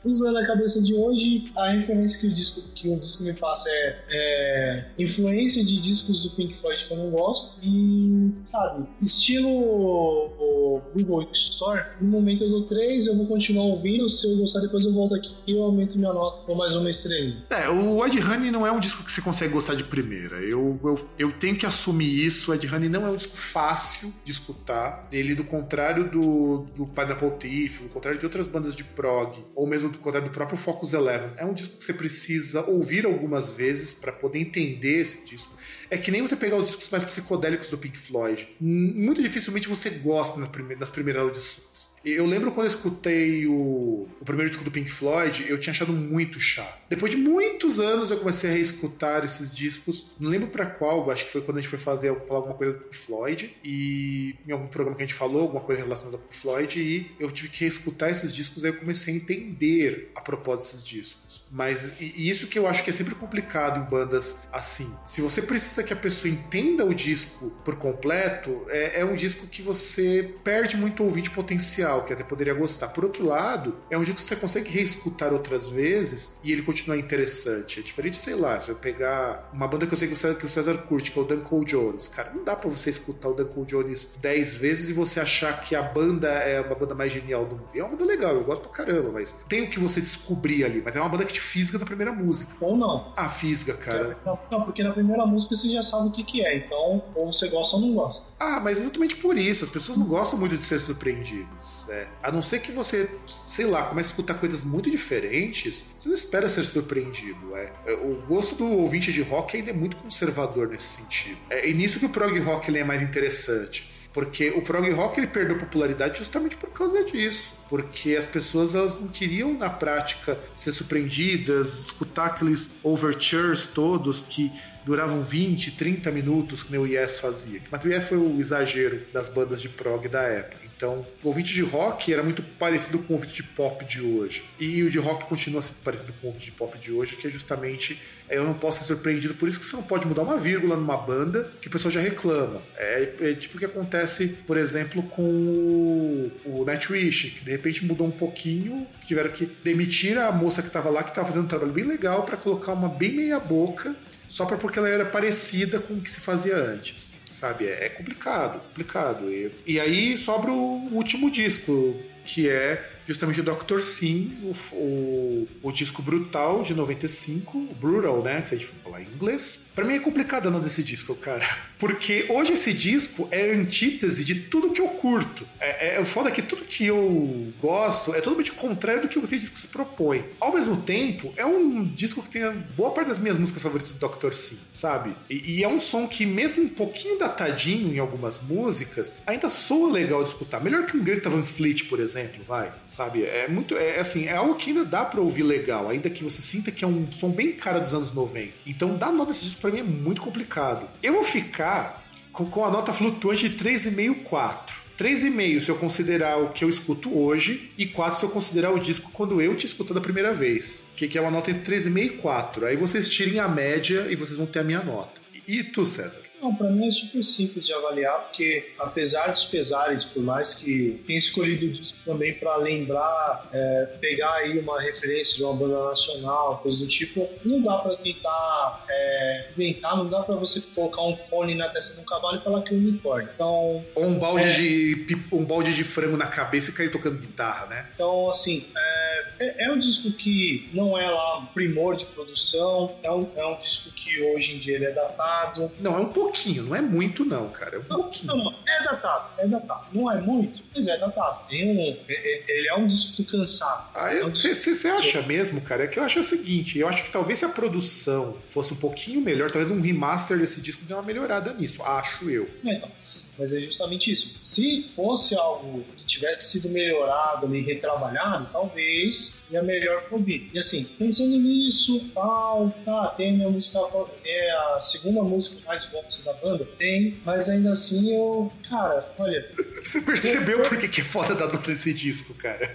Usando a cabeça de hoje, a referência que o disco, que o disco me passa é, é influência de discos do Pink Floyd que eu não gosto e, sabe, estilo o Google Store, no momento eu dou 3, eu vou continuar ouvindo, se eu gostar depois eu volto aqui e eu aumento minha nota com mais uma estrelinha. É, o Ed Honey não é um disco que você consegue gostar de primeira. Eu, eu, eu tenho que assumir isso. O Ed Honey não é um disco fácil de escutar. Ele, do contrário do, do Pineapple Thief, do contrário de outras bandas de prog, ou mesmo do contrário do próprio Focus Eleven, é um disco que você precisa ouvir algumas vezes para poder entender esse disco. É que nem você pegar os discos mais psicodélicos do Pink Floyd. Muito dificilmente você gosta nas prime- nas primeiras audições. Eu lembro quando eu escutei o, o primeiro disco do Pink Floyd, eu tinha achado muito chato. Depois de muitos anos eu comecei a reescutar esses discos. Não lembro pra qual, acho que foi quando a gente foi fazer falar alguma coisa do Pink Floyd. E em algum programa que a gente falou, alguma coisa relacionada ao Pink Floyd. E eu tive que reescutar esses discos, aí eu comecei a entender a propósito desses discos. Mas e, e isso que eu acho que é sempre complicado em bandas assim. Se você precisa que a pessoa entenda o disco por completo, é, é um disco que você perde muito ouvinte potencial, que até poderia gostar. Por outro lado, é um disco que você consegue reescutar outras vezes e ele continuar interessante. É diferente, sei lá, se eu pegar uma banda que eu sei que o César, que o César curte, que é o Duncan Jones. Cara, não dá pra você escutar o Duncan Jones 10 vezes e você achar que a banda é uma banda mais genial do mundo. É uma banda legal, eu gosto pra caramba, mas tem o que você descobrir ali. Mas é uma banda que te fisga na primeira música. Ou não. Ah, fisga, cara. Não, porque na primeira música você já sabe o que, que é, então ou você gosta ou não gosta. Ah, mas exatamente por isso. As pessoas não gostam muito de ser surpreendidas. É. A não ser que você, sei lá, comece a escutar coisas muito diferentes, você não espera ser surpreendido. É. É, O gosto do ouvinte de rock ainda é muito conservador nesse sentido. É, nisso que o prog rock ele é mais interessante. Porque o prog rock ele perdeu popularidade justamente por causa disso. Porque as pessoas elas não queriam na prática ser surpreendidas, escutar aqueles overtures todos que duravam 20, 30 minutos que nem o Yes fazia. Mas o Yes foi o exagero das bandas de prog da época. Então, o ouvinte de rock era muito parecido com o ouvinte de pop de hoje. E o de rock continua sendo parecido com o ouvinte de pop de hoje, que é justamente é, eu não posso ser surpreendido. Por isso que você não pode mudar uma vírgula numa banda que o pessoal já reclama. É, é tipo o que acontece, por exemplo, com o, o Nightwish, que de repente mudou um pouquinho, tiveram que demitir a moça que estava lá, que estava fazendo um trabalho bem legal, para colocar uma bem meia boca, só pra, porque ela era parecida com o que se fazia antes sabe? É é complicado, complicado. E, e aí sobra o último disco, que é justamente o Dr. Sim, o, o, o disco Brutal de 95, o Brutal, né? Se a gente for falar em inglês. Pra mim é complicado o nome desse disco, cara. Porque hoje esse disco é antítese de tudo que eu curto. É, é o foda que tudo que eu gosto é totalmente contrário do que esse disco se propõe. Ao mesmo tempo, é um disco que tem boa parte das minhas músicas favoritas do Dr. Sim, sabe? E, e é um som que, mesmo um pouquinho datadinho em algumas músicas, ainda soa legal de escutar. Melhor que um Greta Van Fleet, por exemplo, vai, sabe? É muito, é assim, é algo que ainda dá pra ouvir legal, ainda que você sinta que é um som bem cara dos anos 90. Então, dar nota desse disco pra mim é muito complicado. Eu vou ficar com, com a nota flutuante de 3,5, 4. 3,5 se eu considerar o que eu escuto hoje, e 4 se eu considerar o disco quando eu te escuto da primeira vez. Que é uma nota entre 3,5 e 4. Aí vocês tirem a média e vocês vão ter a minha nota. E, e tu, César? Não, pra mim é super simples de avaliar, porque apesar dos pesares, por mais que tenha escolhido o disco também pra lembrar, é, pegar aí uma referência de uma banda nacional, coisa do tipo, não dá pra tentar é, inventar, não dá pra você colocar um pônei na testa de um cavalo e falar que é um unicórnio. Então, Ou um balde, É. de, um balde de frango na cabeça e cair tocando guitarra, né? Então, assim, é, é- é um disco que não é lá primor de produção, é um, é um disco que hoje em dia ele é datado. Não, é um pouquinho, não é muito não, cara. É um Não, pouquinho. não, é datado, é datado. Não é muito, mas é datado. Tem um, é- é- ele é um disco cansado. Ah, É um disco- você acha mesmo, cara? É que eu acho o seguinte, eu acho que talvez se a produção fosse um pouquinho melhor, talvez um remaster desse disco dê uma melhorada nisso, acho eu. É, mas, mas é justamente isso. Se fosse algo que tivesse sido melhorado e retrabalhado, talvez ia melhor pro ouvir. E assim, pensando nisso, tal, tá, tem a minha música é a segunda música que mais gosto da banda, tem, mas ainda assim eu, cara, olha, Você percebeu por que que é foda da nota desse disco, cara?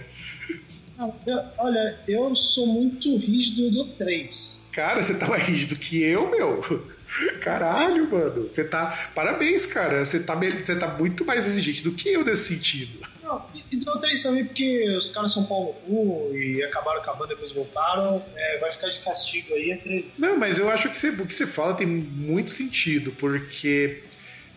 eu- olha, eu sou muito rígido eu dou 3. Cara, você tá mais rígido que eu, meu. Caralho, mano. Você tá. Parabéns, cara. Você tá, você tá muito mais exigente do que eu nesse sentido. Não, e- e dou 3 também porque os caras são pau no cu e acabaram com a banda, depois voltaram, é, vai ficar de castigo aí, é 3. Não, mas eu acho que você- o que você fala tem muito sentido, porque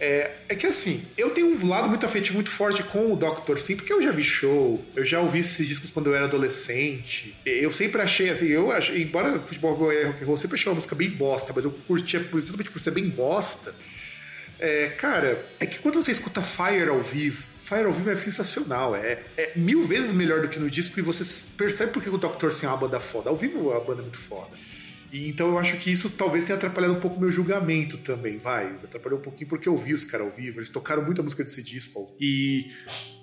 é, é que assim, eu tenho um lado muito afetivo muito forte com o Dr. Sim, porque eu já vi show, eu já ouvi esses discos quando eu era adolescente. Eu sempre achei assim, eu achei, embora futebol e rock and roll sempre achei uma música bem bosta, mas eu curtia precisamente por ser bem bosta. É, cara, é que quando você escuta Fire ao vivo, Fire ao vivo é sensacional, é, é mil vezes melhor do que no disco e você percebe porque o Dr. Sim é uma banda foda. Ao vivo a banda é muito foda. E, então eu acho que isso talvez tenha atrapalhado um pouco meu julgamento também, vai. Atrapalhou um pouquinho porque eu vi os caras ao vivo, eles tocaram muita música desse disco. E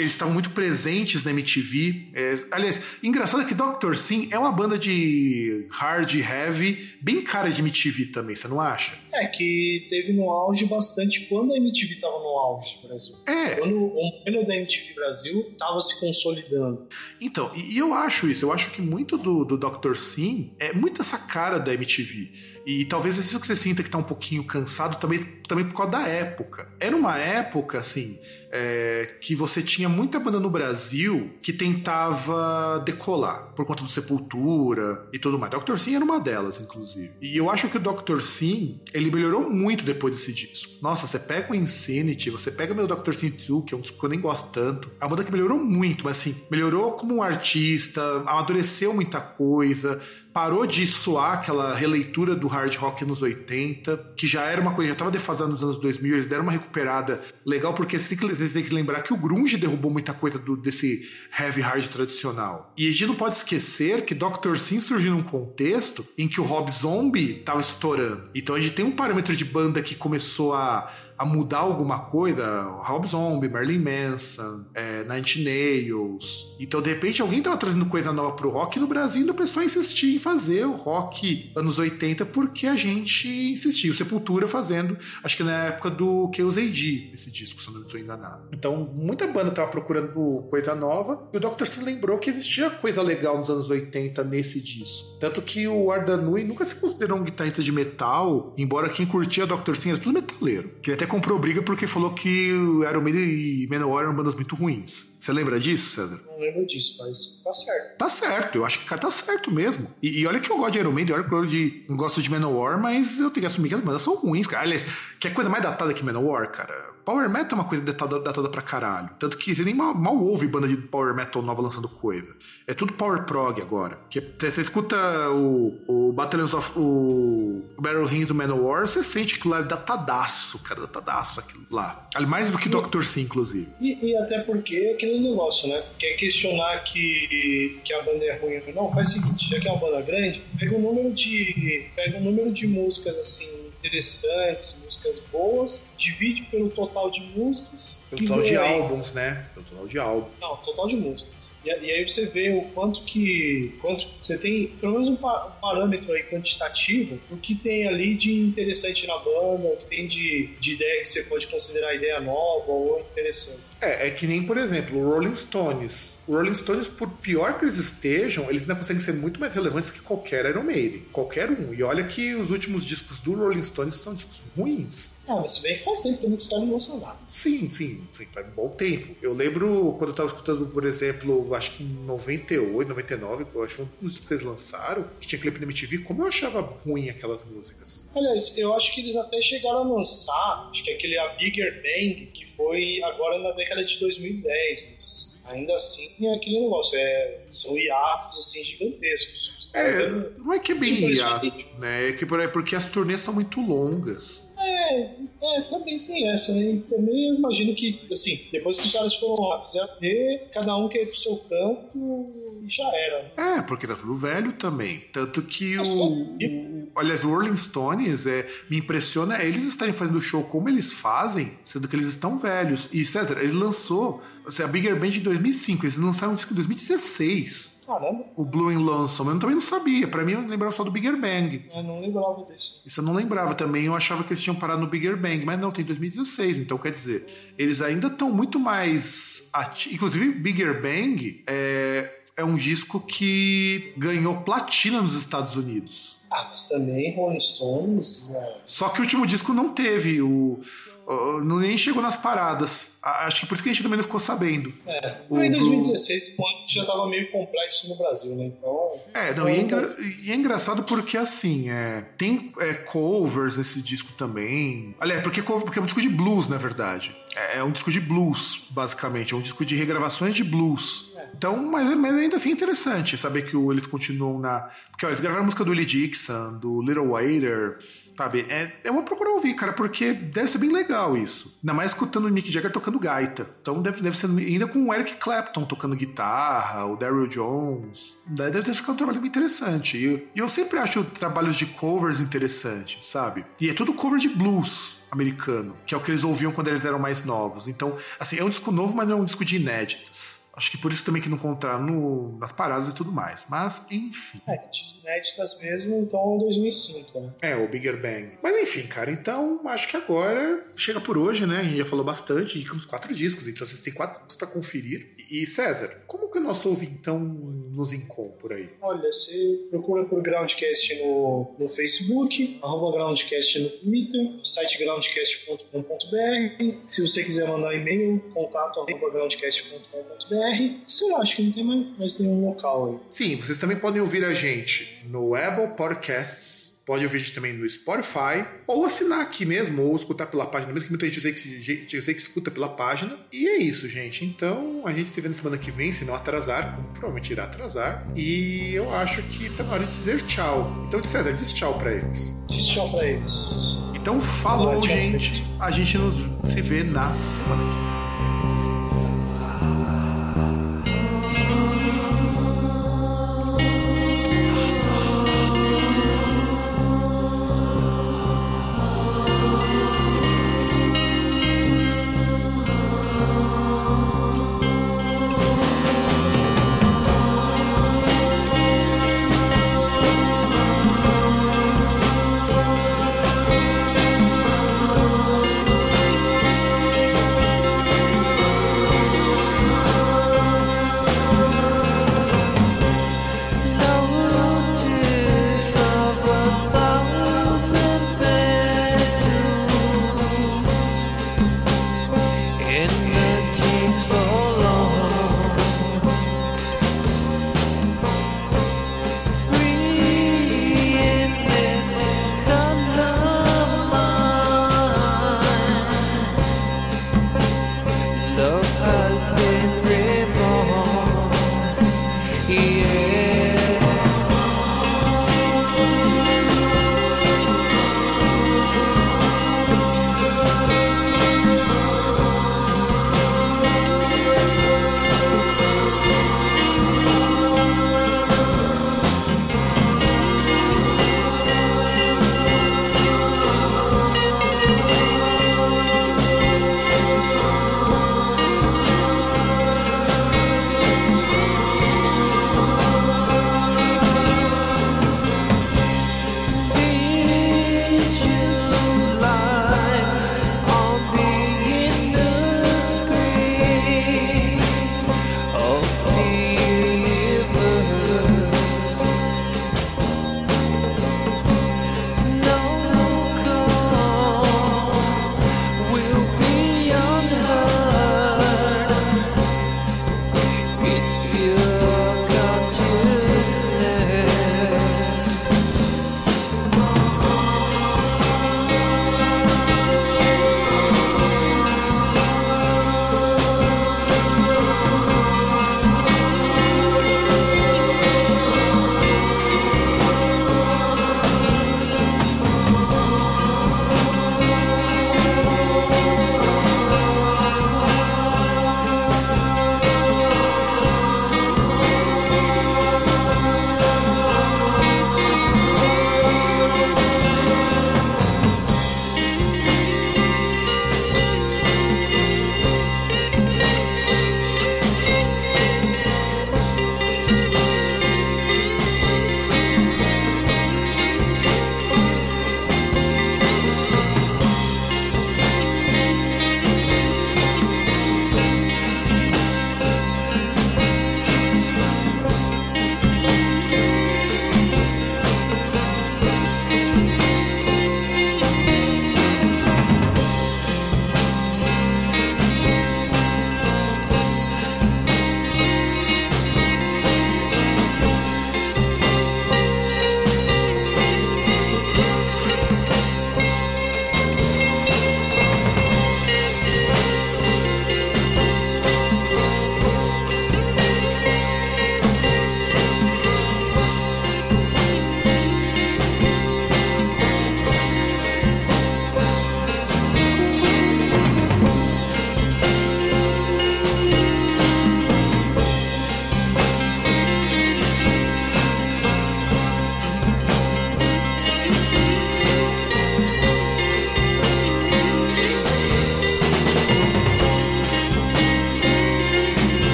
eles estavam muito presentes na MTV. É, aliás, engraçado que Dr. Sim é uma banda de hard heavy, bem cara de MTV também, você não acha? É, que teve no auge bastante quando a MTV tava no auge no Brasil. É. Quando o modelo da MTV Brasil tava se consolidando. Então, e, e eu acho isso, eu acho que muito do, do Dr. Sim é muito essa cara da MTV. E talvez isso que você sinta que tá um pouquinho cansado também, também por causa da época. Era uma época, assim, é, que você tinha muita banda no Brasil que tentava decolar por conta do Sepultura e tudo mais. Dr. Sim era uma delas, inclusive. E eu acho que o Dr. Sim, ele melhorou muito depois desse disco. Nossa, você pega o Insanity, você pega meu Dr. Sim 2, que é um disco que eu nem gosto tanto. É uma banda que melhorou muito, mas assim, melhorou como um artista, amadureceu muita coisa, parou de soar aquela releitura do hard rock nos 80, que já era uma coisa, já estava defasada nos anos 2000, eles deram uma recuperada legal, porque você tem que, tem que lembrar que o grunge derrubou muita coisa do- desse heavy hard tradicional. E a gente não pode esquecer que Dr. Sim surgiu num contexto em que o Rob Zombie estava estourando. Então a gente tem um parâmetro de banda que começou a a mudar alguma coisa, Rob Zombie, Marilyn Manson, é, Nine Nails. Então, de repente, alguém tava trazendo coisa nova pro rock e no Brasil ainda o pessoal insistia em fazer o rock anos 80 porque a gente insistia. O Sepultura fazendo, acho que na época do KOZD, esse disco, se não estou enganado. Então, muita banda tava procurando coisa nova e o Dr. Sim lembrou que existia coisa legal nos anos 80 nesse disco. Tanto que o Ardanui nunca se considerou um guitarrista de metal, embora quem curtia Dr. Sim era tudo metaleiro. Que ele até comprou briga porque falou que o Iron Maiden e Manowar eram bandas muito ruins. Você lembra disso, César? Não lembro disso, mas tá certo. Tá certo, eu acho que o cara tá certo mesmo. E, e olha que eu gosto de Iron Maiden, olha que eu gosto de, eu gosto de Manowar, mas eu tenho que assumir que as bandas são ruins, cara. Aliás, que é coisa mais datada que Manowar, cara. Power Metal é uma coisa datada, datada pra caralho. Tanto que você nem mal, mal ouve banda de Power Metal nova lançando coisa. É tudo Power Prog agora. Que você você escuta o, o Battalions of. o, Battle Hymns do Manowar, você sente aquilo lá datadaço, cara, datadaço aquilo lá. Mais do que Dr. Sim, inclusive. E, e até porque é aquele negócio, né? Quer questionar que, que a banda é ruim ou não, faz o seguinte, já que é uma banda grande, pega o número de. Pega o número de músicas assim interessantes, músicas boas, divide pelo total de músicas. Pelo e total de álbuns, né? Pelo total de álbum. Não, total de músicas. E, e aí você vê o quanto que. Quanto, você tem pelo menos um, pa- um parâmetro aí quantitativo o que tem ali de interessante na banda, o que tem de, de ideia que você pode considerar ideia nova ou interessante. É, é que nem, por exemplo, o Rolling Stones. O Rolling Stones, por pior que eles estejam, eles ainda conseguem ser muito mais relevantes que qualquer Iron Maiden. Qualquer um. E olha que os últimos discos do Rolling Stones são discos ruins. Ah, mas se bem que faz tempo também que caras não lançam nada. Sim, sim, sim, faz um bom tempo. Eu lembro quando eu tava escutando, por exemplo, acho que em 98, 99, eu acho que foi um dos que vocês lançaram, que tinha clipe na MTV, como eu achava ruim aquelas músicas. Aliás, eu acho que eles até chegaram a lançar, acho que aquele A Bigger Bang, que foi agora na década de 2010, mas ainda assim é aquele negócio, é, são hiatos assim gigantescos. É, não é que é bem Tipo, hiato, né? É que por aí, porque as turnês são muito longas. É, é, também tem essa, né? E também eu imagino que, assim, depois que os caras foram lá, fizeram ver, cada um quer ir pro seu canto e já era. né? É, porque tá tudo velho também. Tanto que Mas, o. o aliás, o Rolling Stones é, me impressiona é eles estarem fazendo o show como eles fazem, sendo que eles estão velhos. E César, ele lançou assim, a Bigger Band em 2005, eles lançaram um disco em 2016. Caramba, O Blue and Lonesome. Eu também não sabia. Pra mim, eu lembrava só do Bigger Bang. eu não lembrava disso. Isso eu não lembrava também. Eu achava que eles tinham parado no Bigger Bang, mas não, tem 2016. Então, quer dizer, eles ainda estão muito mais. Ati... Inclusive, Bigger Bang é, é um disco que ganhou platina nos Estados Unidos. Ah, mas também Rolling Stones, né? Só que o último disco não teve, o, o- não nem chegou nas paradas. A- Acho que por isso que a gente também não ficou sabendo. É, O em Blue- 2016 o ano já tava meio complexo no Brasil, né? Então. É, não, e, é então, engra- e é engraçado porque assim, é, tem é, covers nesse disco também. Aliás, porque, cover- porque é um disco de blues, na verdade. É, é um disco de blues, basicamente. É um disco de regravações de blues. Então, mas, mas ainda assim é interessante saber que o- eles continuam na. Porque olha, eles gravaram a música do Willie Dixon, do Little Waiter. Sabe? É, é uma procura ouvir, cara, porque deve ser bem legal isso. Ainda mais escutando o Mick Jagger tocando gaita. Então deve, deve ser ainda com o Eric Clapton tocando guitarra, o Daryl Jones. Deve ter ficado um trabalho bem interessante. E eu, e eu sempre acho trabalhos de covers interessantes, sabe? E é tudo cover de blues americano, que é o que eles ouviam quando eles eram mais novos. Então, assim, é um disco novo, mas não é um disco de inéditas. Acho que por isso também que não encontraram no- nas paradas e tudo mais. Mas, enfim. É, inéditas mesmo, então 2005, né? É, o Bigger Bang. Mas enfim, cara, então acho que agora chega por hoje, né? A gente já falou bastante, indicamos quatro discos, então vocês têm quatro discos pra conferir. E, e, César, como que o nosso ouvintão nos encontra por aí? Olha, você procura por Groundcast no, no Facebook, arroba Groundcast no Twitter, site groundcast.com.br. Se você quiser mandar e-mail, contato arroba groundcast.com.br. Sei lá, acho que não tem mais, mais nenhum local aí. Sim, vocês também podem ouvir a gente no Apple Podcasts. Pode ouvir a gente também no Spotify, ou assinar aqui mesmo, ou escutar pela página mesmo, que muita gente eu sei que, gente- eu sei que escuta pela página. E é isso, gente. Então, a gente se vê na semana que vem, se não atrasar, como provavelmente irá atrasar. E eu acho que tá na hora de dizer tchau. Então, César, diz tchau pra eles. Diz tchau pra eles. Então, falou, Tchau, gente. gente. A gente nos se vê na semana que vem.